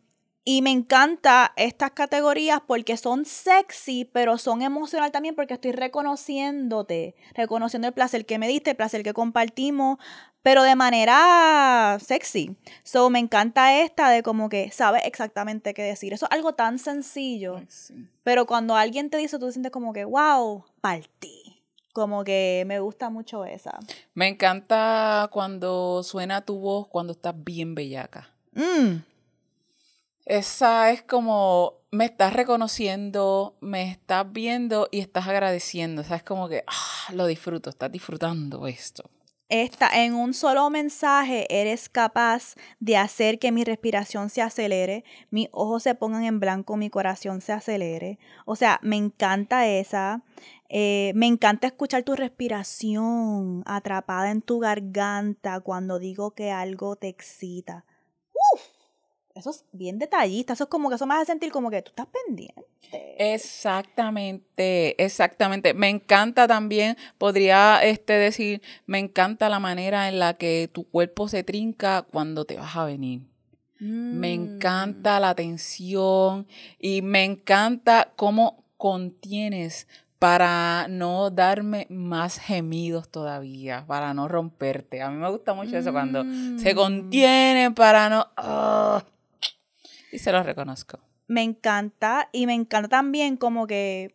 y me encanta estas categorías porque son sexy, pero son emocional también porque estoy reconociéndote, reconociendo el placer que me diste, el placer que compartimos, pero de manera sexy. So me encanta esta de como que sabes exactamente qué decir. Eso es algo tan sencillo, sí. pero cuando alguien te dice, tú te sientes como que, wow, partí. Como que me gusta mucho esa. Me encanta cuando suena tu voz cuando estás bien bellaca. Mm. Esa es como, me estás reconociendo, me estás viendo y estás agradeciendo. O sea, es como que, ah, lo disfruto, estás disfrutando esto. Esta, en un solo mensaje eres capaz de hacer que mi respiración se acelere, mis ojos se pongan en blanco, mi corazón se acelere. O sea, me encanta esa. Eh, me encanta escuchar tu respiración atrapada en tu garganta cuando digo que algo te excita. Eso es bien detallista, eso es como que eso me hace sentir como que tú estás pendiente. Exactamente, exactamente. Me encanta también, podría este decir, me encanta la manera en la que tu cuerpo se trinca cuando te vas a venir. Me Mm. encanta la tensión y me encanta cómo contienes para no darme más gemidos todavía, para no romperte. A mí me gusta mucho eso cuando se Mm. contienen para no... y se lo reconozco. Me encanta y me encanta también como que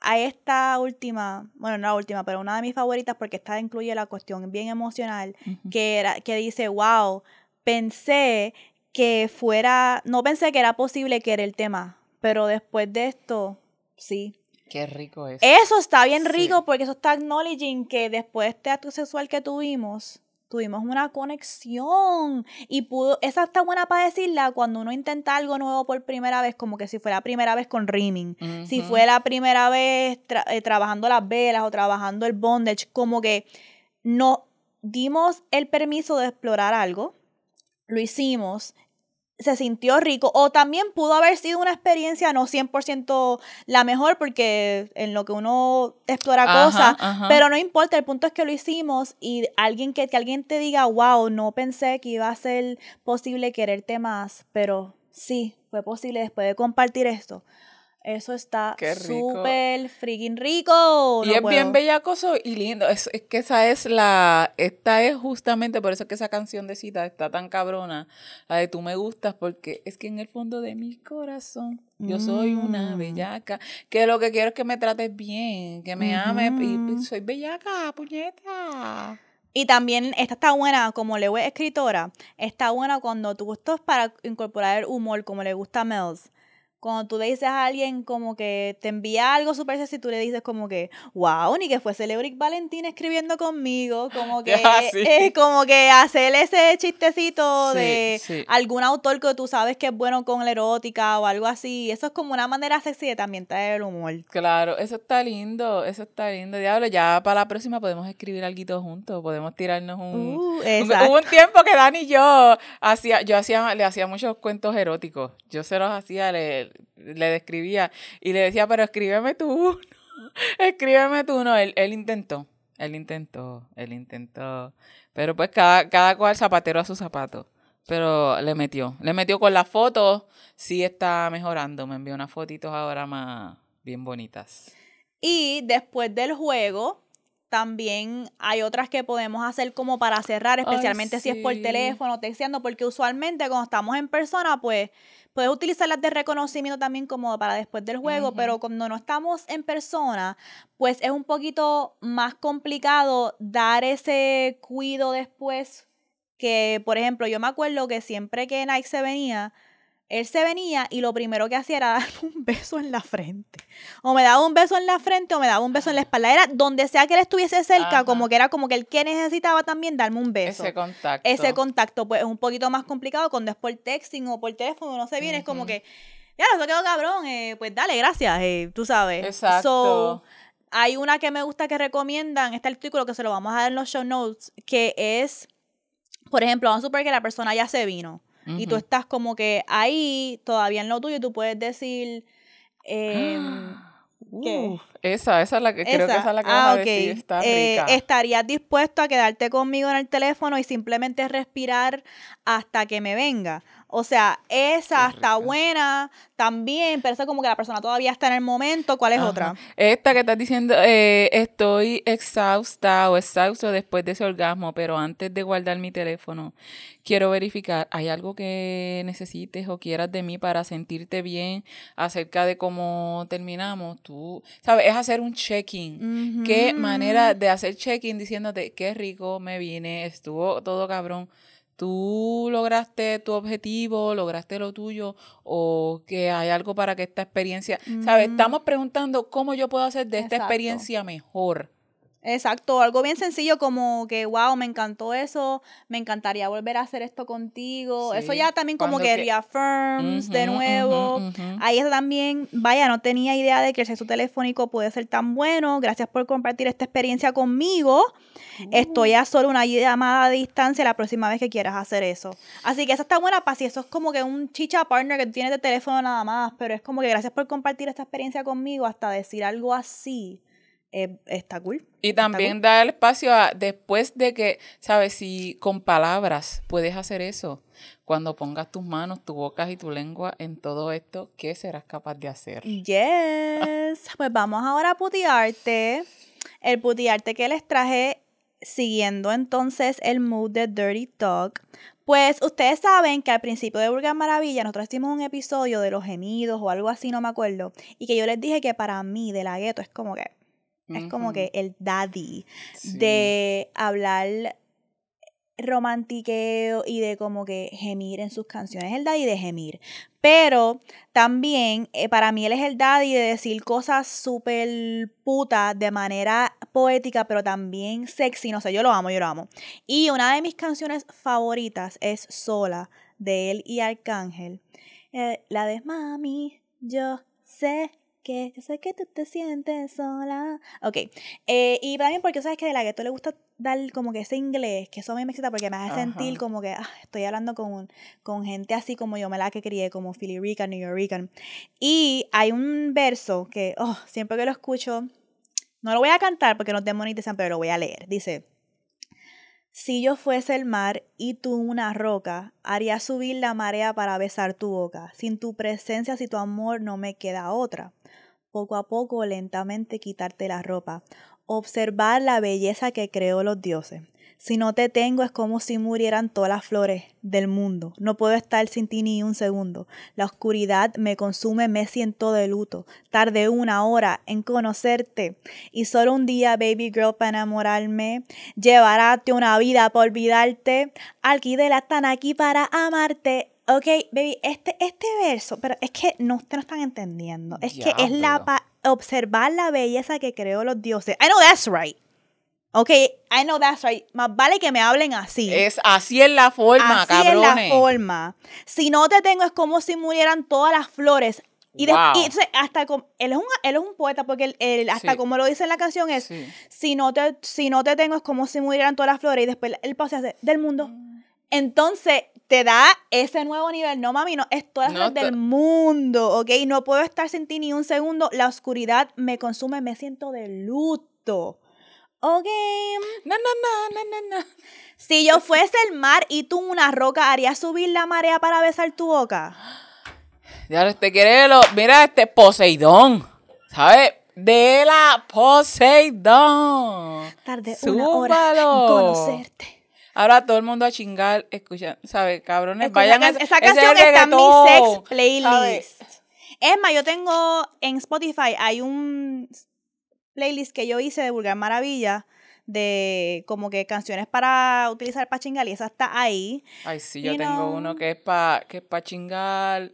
a esta última, bueno, no la última, pero una de mis favoritas porque esta incluye la cuestión bien emocional, que era que dice, "Wow, pensé que fuera, no pensé que era posible quererte más, pero después de esto, sí." Qué rico es. Eso está bien Sí. rico porque eso está acknowledging que después de este acto sexual que tuvimos, tuvimos una conexión y pudo, esa está buena para decirla cuando uno intenta algo nuevo por primera vez, como que si fuera primera vez con rimming, si fue la primera vez tra- eh, trabajando las velas o trabajando el bondage, como que no dimos el permiso de explorar algo, lo hicimos, se sintió rico o también pudo haber sido una experiencia no 100% la mejor porque en lo que uno explora Ajá, cosas, ajá. pero no importa, el punto es que lo hicimos y alguien que, que alguien te diga, wow, no pensé que iba a ser posible quererte más, pero sí, fue posible después de compartir esto. Eso está súper freaking rico. Y es puedo. bien bellacoso y lindo. Es, es que esa es la. Esta es justamente por eso es que esa canción de cita está tan cabrona. La de tú me gustas, porque es que en el fondo de mi corazón yo soy una Mm. bellaca. Que lo que quiero es que me trates bien, que me ames. Y, soy bellaca, puñeta. Y también esta está buena, como Leo es escritora, está buena cuando tú gustas para incorporar el humor, como le gusta a Mels. Cuando tú le dices a alguien como que te envía algo súper sexy, tú le dices como que, wow, ni que fuese Leoric Valentín escribiendo conmigo, como que, Ah, sí. eh, como que hacer ese chistecito Sí, de sí. algún autor que tú sabes que es bueno con la erótica o algo así. Eso es como una manera sexy de también traer el humor. Claro, eso está lindo, eso está lindo. Diablo, ya para la próxima podemos escribir algo juntos, podemos tirarnos un... Uh, Un-. Hubo un tiempo que Dani y yo hacía, yo hacía, le hacía muchos cuentos eróticos. Yo se los hacía, le, le describía y le decía, pero escríbeme tú uno. Escríbeme tú uno. Él, él intentó, él intentó, él intentó. Pero pues cada, cada cual zapatero a su zapato. Pero le metió, le metió con las fotos, sí está mejorando. Me envió unas fotitos ahora más bien bonitas. Y después del juego, también hay otras que podemos hacer como para cerrar, especialmente si es por teléfono, texteando, porque usualmente cuando estamos en persona, pues puedes utilizar las de reconocimiento también como para después del juego, pero cuando no estamos en persona, pues es un poquito más complicado dar ese cuido después que, por ejemplo, yo me acuerdo que siempre que Nike se venía, él se venía y lo primero que hacía era darme un beso en la frente. O me daba un beso en la frente o me daba un beso en la espalda. Era donde sea que él estuviese cerca, Ajá. como que era como que el que necesitaba también darme un beso. Ese contacto. Ese contacto, pues es un poquito más complicado cuando es por texting o por teléfono, no se viene, es como que, ya, eso quedó cabrón, eh, pues dale, gracias, eh, tú sabes. Exacto. So, hay una que me gusta que recomiendan, este artículo que se lo vamos a dar en los show notes, que es, por ejemplo, vamos a suponer que la persona ya se vino y tú estás como que ahí, todavía en lo tuyo, tú puedes decir... Uf, esa, esa es la que creo que esa es la que Ah, vas a ok. decir. Está Eh, rica. ¿Estarías dispuesto a quedarte conmigo en el teléfono y simplemente respirar hasta que me venga? O sea, esa está rica. buena también, pero esa como que la persona todavía está en el momento. ¿Cuál es Ajá. otra? Esta que estás diciendo, eh, estoy exhausta o exhausto después de ese orgasmo, pero antes de guardar mi teléfono, quiero verificar, ¿hay algo que necesites o quieras de mí para sentirte bien acerca de cómo terminamos? Tú, ¿sabes? Es hacer un check-in. Qué manera de hacer check-in diciéndote, qué rico me vine, estuvo todo cabrón. Tú lograste tu objetivo, lograste lo tuyo o que hay algo para que esta experiencia, ¿sabes? Estamos preguntando cómo yo puedo hacer de esta experiencia mejor. Exacto, algo bien sencillo como que, wow, me encantó eso, me encantaría volver a hacer esto contigo. eso ya también como que, reaffirms de nuevo. Ahí está también, vaya, no tenía idea de que el sexo telefónico puede ser tan bueno. Gracias por compartir esta experiencia conmigo. Estoy a solo una llamada de distancia la próxima vez que quieras hacer eso. Así que esa está buena para si eso es como que un chicha partner que tienes de teléfono nada más, pero es como que gracias por compartir esta experiencia conmigo hasta decir algo así eh, está cool. Y también da el espacio a, después de que, ¿sabes? Si con palabras puedes hacer eso, cuando pongas tus manos, tu boca y tu lengua en todo esto, ¿qué serás capaz de hacer? Yes. pues vamos ahora a putearte. El putearte que les traje, siguiendo entonces el mood de Dirty Talk. Pues ustedes saben que al principio de Burger Maravilla nosotros hicimos un episodio de los gemidos o algo así, no me acuerdo. Y que yo les dije que para mí de la gueto es como que es como que el daddy de hablar romantiqueo y de como que gemir en sus canciones. El daddy de gemir. Pero también eh, para mí él es el daddy de decir cosas súper putas de manera poética, pero también sexy. No sé, yo lo amo, yo lo amo. Y una de mis canciones favoritas es Sola, de él y Arcángel. Eh, la de Mami, yo sé que yo sé que tú te sientes sola. Ok. Eh, y también porque sabes que de la gueto le gusta dar como que ese inglés, que eso a mí me excita porque me hace sentir como que ah, estoy hablando con, con gente así como yo me la que crié, como Philly Rican, New York Y hay un verso que, oh, siempre que lo escucho, no lo voy a cantar porque no te monetizan, pero lo voy a leer. Dice. Si yo fuese el mar y tú una roca, haría subir la marea para besar tu boca. Sin tu presencia, si tu amor no me queda otra. Poco a poco, lentamente quitarte la ropa. Observar la belleza que creó los dioses. Si no te tengo es como si murieran todas las flores del mundo. No puedo estar sin ti ni un segundo. La oscuridad me consume, me siento de luto. Tardé una hora en conocerte y solo un día, baby girl, para enamorarme. Llevarate una vida para olvidarte. Alquidela están aquí para amarte. Ok, baby, este, este verso, pero es que no, ustedes no están entendiendo. Es que es la observar la belleza que creó los dioses. I know that's right. Ok, I know that's right. Más vale que me hablen así. Es así es la forma, así es la forma. Si no te tengo es como si murieran todas las flores. Y, hasta como, él es un él es un poeta porque él, hasta como lo dice en la canción es si no te si no te tengo es como si murieran todas las flores y después el pase hace del mundo. Entonces te da ese nuevo nivel. No, mami, no, es todas las del mundo, ¿ok? No puedo estar sin ti ni un segundo. La oscuridad me consume, me siento de luto. Ok. No, no, no, no, no, Si yo fuese el mar y tú una roca, ¿harías subir la marea para besar tu boca? Ya te quiere lo. Mira este Poseidón. ¿Sabes? De la Poseidón. Tarde una hora en conocerte. Ahora todo el mundo a chingar, escucha, ¿sabes? Cabrones, vayan a... Esa canción está en mi sex playlist. Es más, yo tengo en Spotify, hay un playlist que yo hice de Vulgar Maravilla de como que canciones para utilizar para chingar y esa está ahí. Ay, sí, yo tengo uno que es para que es para chingar.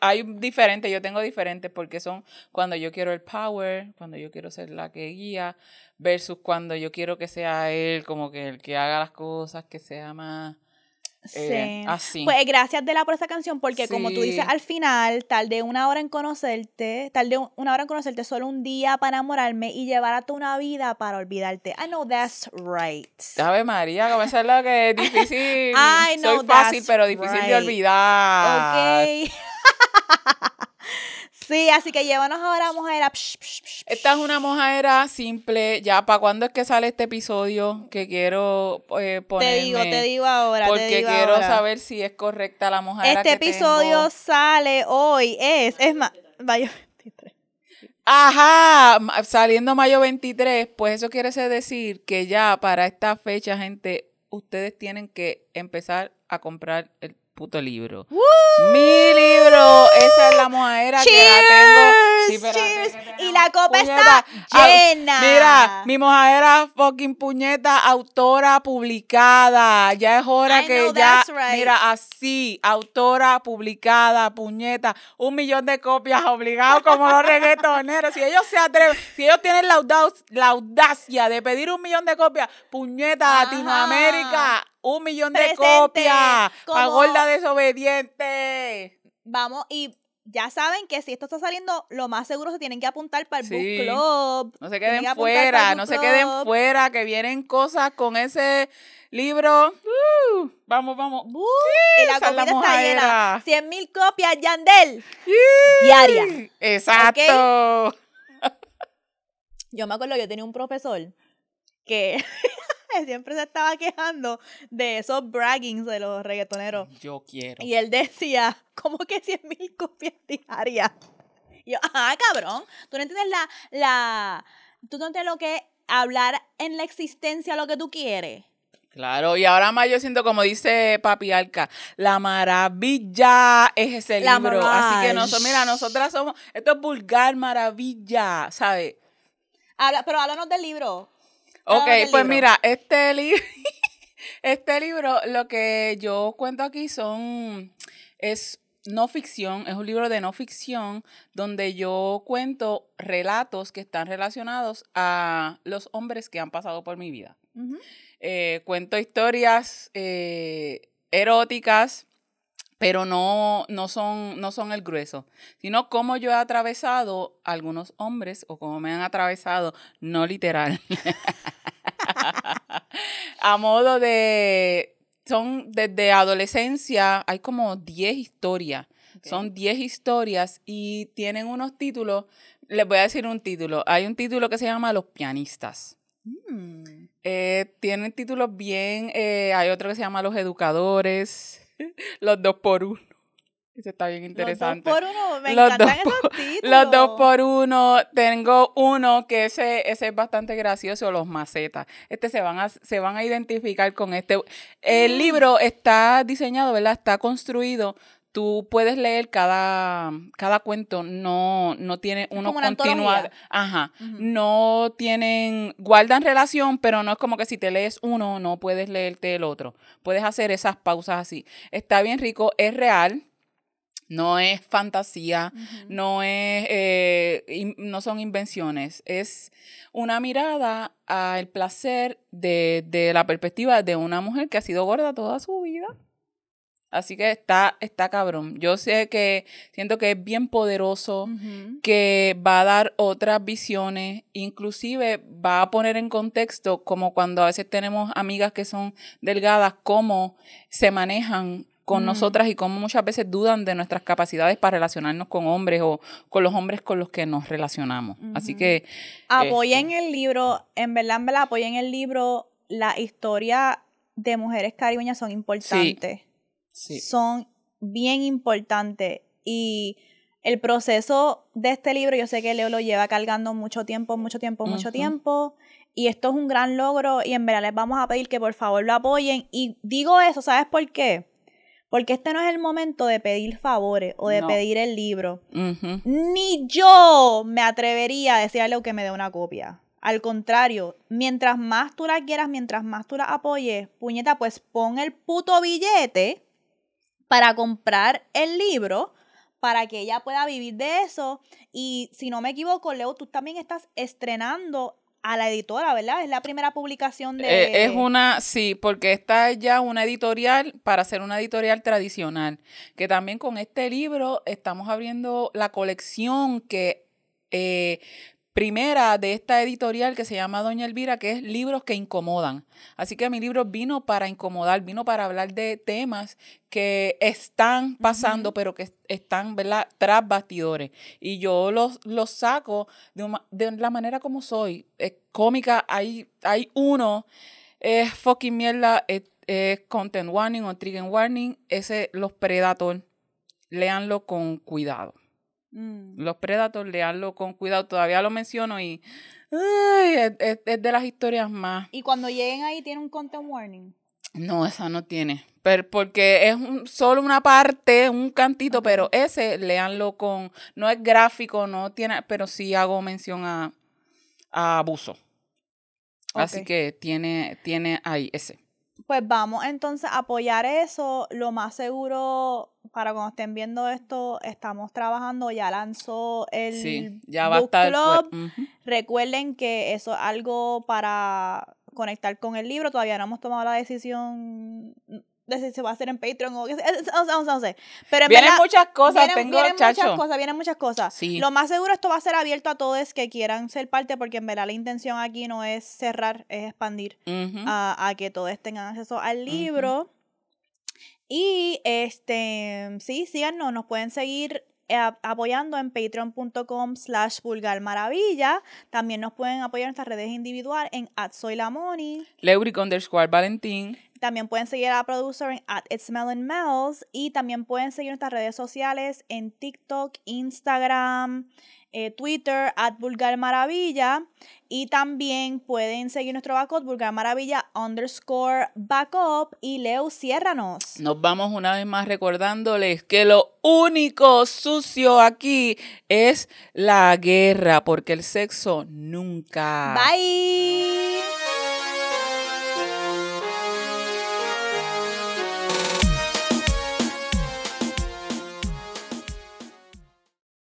Hay diferentes, yo tengo diferentes porque son cuando yo quiero el power, cuando yo quiero ser la que guía, versus cuando yo quiero que sea él como que el que haga las cosas, que sea más eh, así. Pues gracias de la por esa canción, porque como tú dices al final, tal de una hora en conocerte, tal de una hora en conocerte, solo un día para enamorarme y llevarte una vida para olvidarte. I know that's right. Ave María, como es lo que es difícil. I know Soy fácil, pero difícil de olvidar. Ok. Sí, así que llévanos ahora a mojadera. Esta es una mojadera simple. Ya, ¿para cuándo es que sale este episodio? Que quiero eh, ponerme. Te digo, te digo ahora. Porque quiero saber si es correcta la mojadera Este episodio sale hoy. Es, es más, mayo 23. Ajá, saliendo mayo 23, pues eso quiere decir que ya para esta fecha, gente, ustedes tienen que empezar a comprar el puto libro. Mi libro, esa es la mojadera que la tengo. Sí, Cheers. Y la copa puñeta. está Ah, llena. Mira, mi mojadera fucking puñeta, autora publicada. Ya es hora I que ya, right. mira, así, autora publicada, puñeta, un millón de copias obligado como los reggaetoneros. Si ellos se atreven, si ellos tienen la audacia de pedir un millón de copias, puñeta, Ajá. Latinoamérica, un millón de Presente, copias. como- Pa' gorda desobediente. Vamos, y ya saben que si esto está saliendo, lo más seguro se tienen que apuntar para el Sí. book club. No se queden que fuera, no se queden fuera, que vienen cosas con ese libro. Uh, vamos, vamos. Uh, y la comida está llena. mojadera. 100 mil copias, Yandel. Diaria. Exacto. Yo me acuerdo, yo tenía un profesor que siempre se estaba quejando de esos braggings de los reggaetoneros. Yo quiero. Y él decía, ¿cómo que 100 mil copias diarias? Y yo, ajá, cabrón, tú no entiendes la, la, tú no entiendes lo que es hablar en la existencia lo que tú quieres. Claro, y ahora más yo siento como dice Papi Alca, la maravilla es ese La libro. Así que nosotros, mira, nosotras somos, esto es vulgar maravilla, ¿sabes? Habla, pero háblanos del libro. Ok, pues mira, este libro, este libro, lo que yo cuento aquí son, es no ficción, es un libro de no ficción donde yo cuento relatos que están relacionados a los hombres que han pasado por mi vida. Eh, cuento historias eh, eróticas, pero no, no, son, no son el grueso, sino cómo yo he atravesado algunos hombres o cómo me han atravesado, no literal. a modo de, son desde adolescencia, hay como 10 historias. Son 10 historias y tienen unos títulos. Les voy a decir un título. Hay un título que se llama Los pianistas. Mm. Eh, tienen títulos bien. eh, hay otro que se llama Los educadores. Los dos por uno. Ese está bien interesante. Los dos por uno, me Los encantan dos esos por- títulos. Los dos por uno. Tengo uno que ese, ese es bastante gracioso, los macetas. Este se van a, se van a identificar con este. El Mm. libro está diseñado, ¿verdad? Está construido. Tú puedes leer cada, cada cuento, no, no tiene uno continuado. Ajá. No tienen, guardan relación, pero no es como que si te lees uno, no puedes leerte el otro. Puedes hacer esas pausas así. Está bien rico, es real, no es fantasía, no es eh, in- no son invenciones es una mirada al placer de, de la perspectiva de una mujer que ha sido gorda toda su vida así que está está cabrón yo sé que siento que es bien poderoso que va a dar otras visiones, inclusive va a poner en contexto como cuando a veces tenemos amigas que son delgadas, cómo se manejan con nosotras y cómo muchas veces dudan de nuestras capacidades para relacionarnos con hombres o con los hombres con los que nos relacionamos. Así que Apoyen el libro, en verdad, en verdad, apoyen el libro. La historia de mujeres caribeñas son importantes. sí, Son bien importantes. Y el proceso de este libro, yo sé que Leo lo lleva cargando mucho tiempo, mucho tiempo, mucho tiempo. Y esto es un gran logro. Y en verdad les vamos a pedir que por favor lo apoyen. Y digo eso, ¿sabes por qué? Porque este no es el momento de pedir favores o de No. pedir el libro. Ni yo me atrevería a decirle que me dé una copia. Al contrario, mientras más tú la quieras, mientras más tú la apoyes, puñeta, pues pon el puto billete para comprar el libro para que ella pueda vivir de eso. Y si no me equivoco, Leo, tú también estás estrenando a la editora, ¿verdad? Es la primera publicación de... Eh, es una, sí, porque esta es ya una editorial para hacer una editorial tradicional. Que también con este libro estamos abriendo la colección que eh, primera de esta editorial que se llama Doña Elvira, que es libros que incomodan. Así que mi libro vino para incomodar, vino para hablar de temas que están pasando, pero que están, ¿verdad?, tras bastidores. Y yo los, los saco de, una- de la manera como soy. Es cómica, hay, hay uno, es fucking mierda, es, es content warning o trigger warning, ese, los Predator, léanlo con cuidado. Mm. Los Predator, leanlo con cuidado. Todavía lo menciono y ay, es, es- es de las historias más. Y cuando lleguen ahí tiene un content warning. No, esa no tiene. Pero porque es un- solo una parte, un cantito, pero ese, léanlo con. No es gráfico, no tiene. Pero sí hago mención a, a abuso. Así que tiene, tiene ahí ese. Pues vamos entonces a apoyar eso. Lo más seguro, para cuando estén viendo esto, estamos trabajando, ya lanzó el Sí, ya va a book estar. club. Recuerden que eso es algo para conectar con el libro. Todavía no hemos tomado la decisión de si se va a hacer en Patreon o qué No sé, no sé. Pero en Vienen verdad, muchas cosas, vienen, tengo vienen chacho. muchas cosas, vienen muchas cosas. Sí. Lo más seguro esto va a ser abierto a todos que quieran ser parte porque en verdad la intención aquí no es cerrar, es expandir a que todos tengan acceso al libro. Y este, sí, síganos, nos pueden seguir eh, apoyando en patreon.com slash vulgarmaravilla. También nos pueden apoyar en nuestras redes individuales en at soy la Moni. Leuric underscore Valentín. También pueden seguir a la producer en at it's Melon Mel's. Y también pueden seguir nuestras redes sociales en TikTok, Instagram, eh, Twitter, at Vulgar Maravilla. Y también pueden seguir nuestro backup, Vulgar Maravilla underscore backup. Y Leo, ciérranos. Nos vamos una vez más recordándoles que lo único sucio aquí es la guerra, porque el sexo nunca. Bye.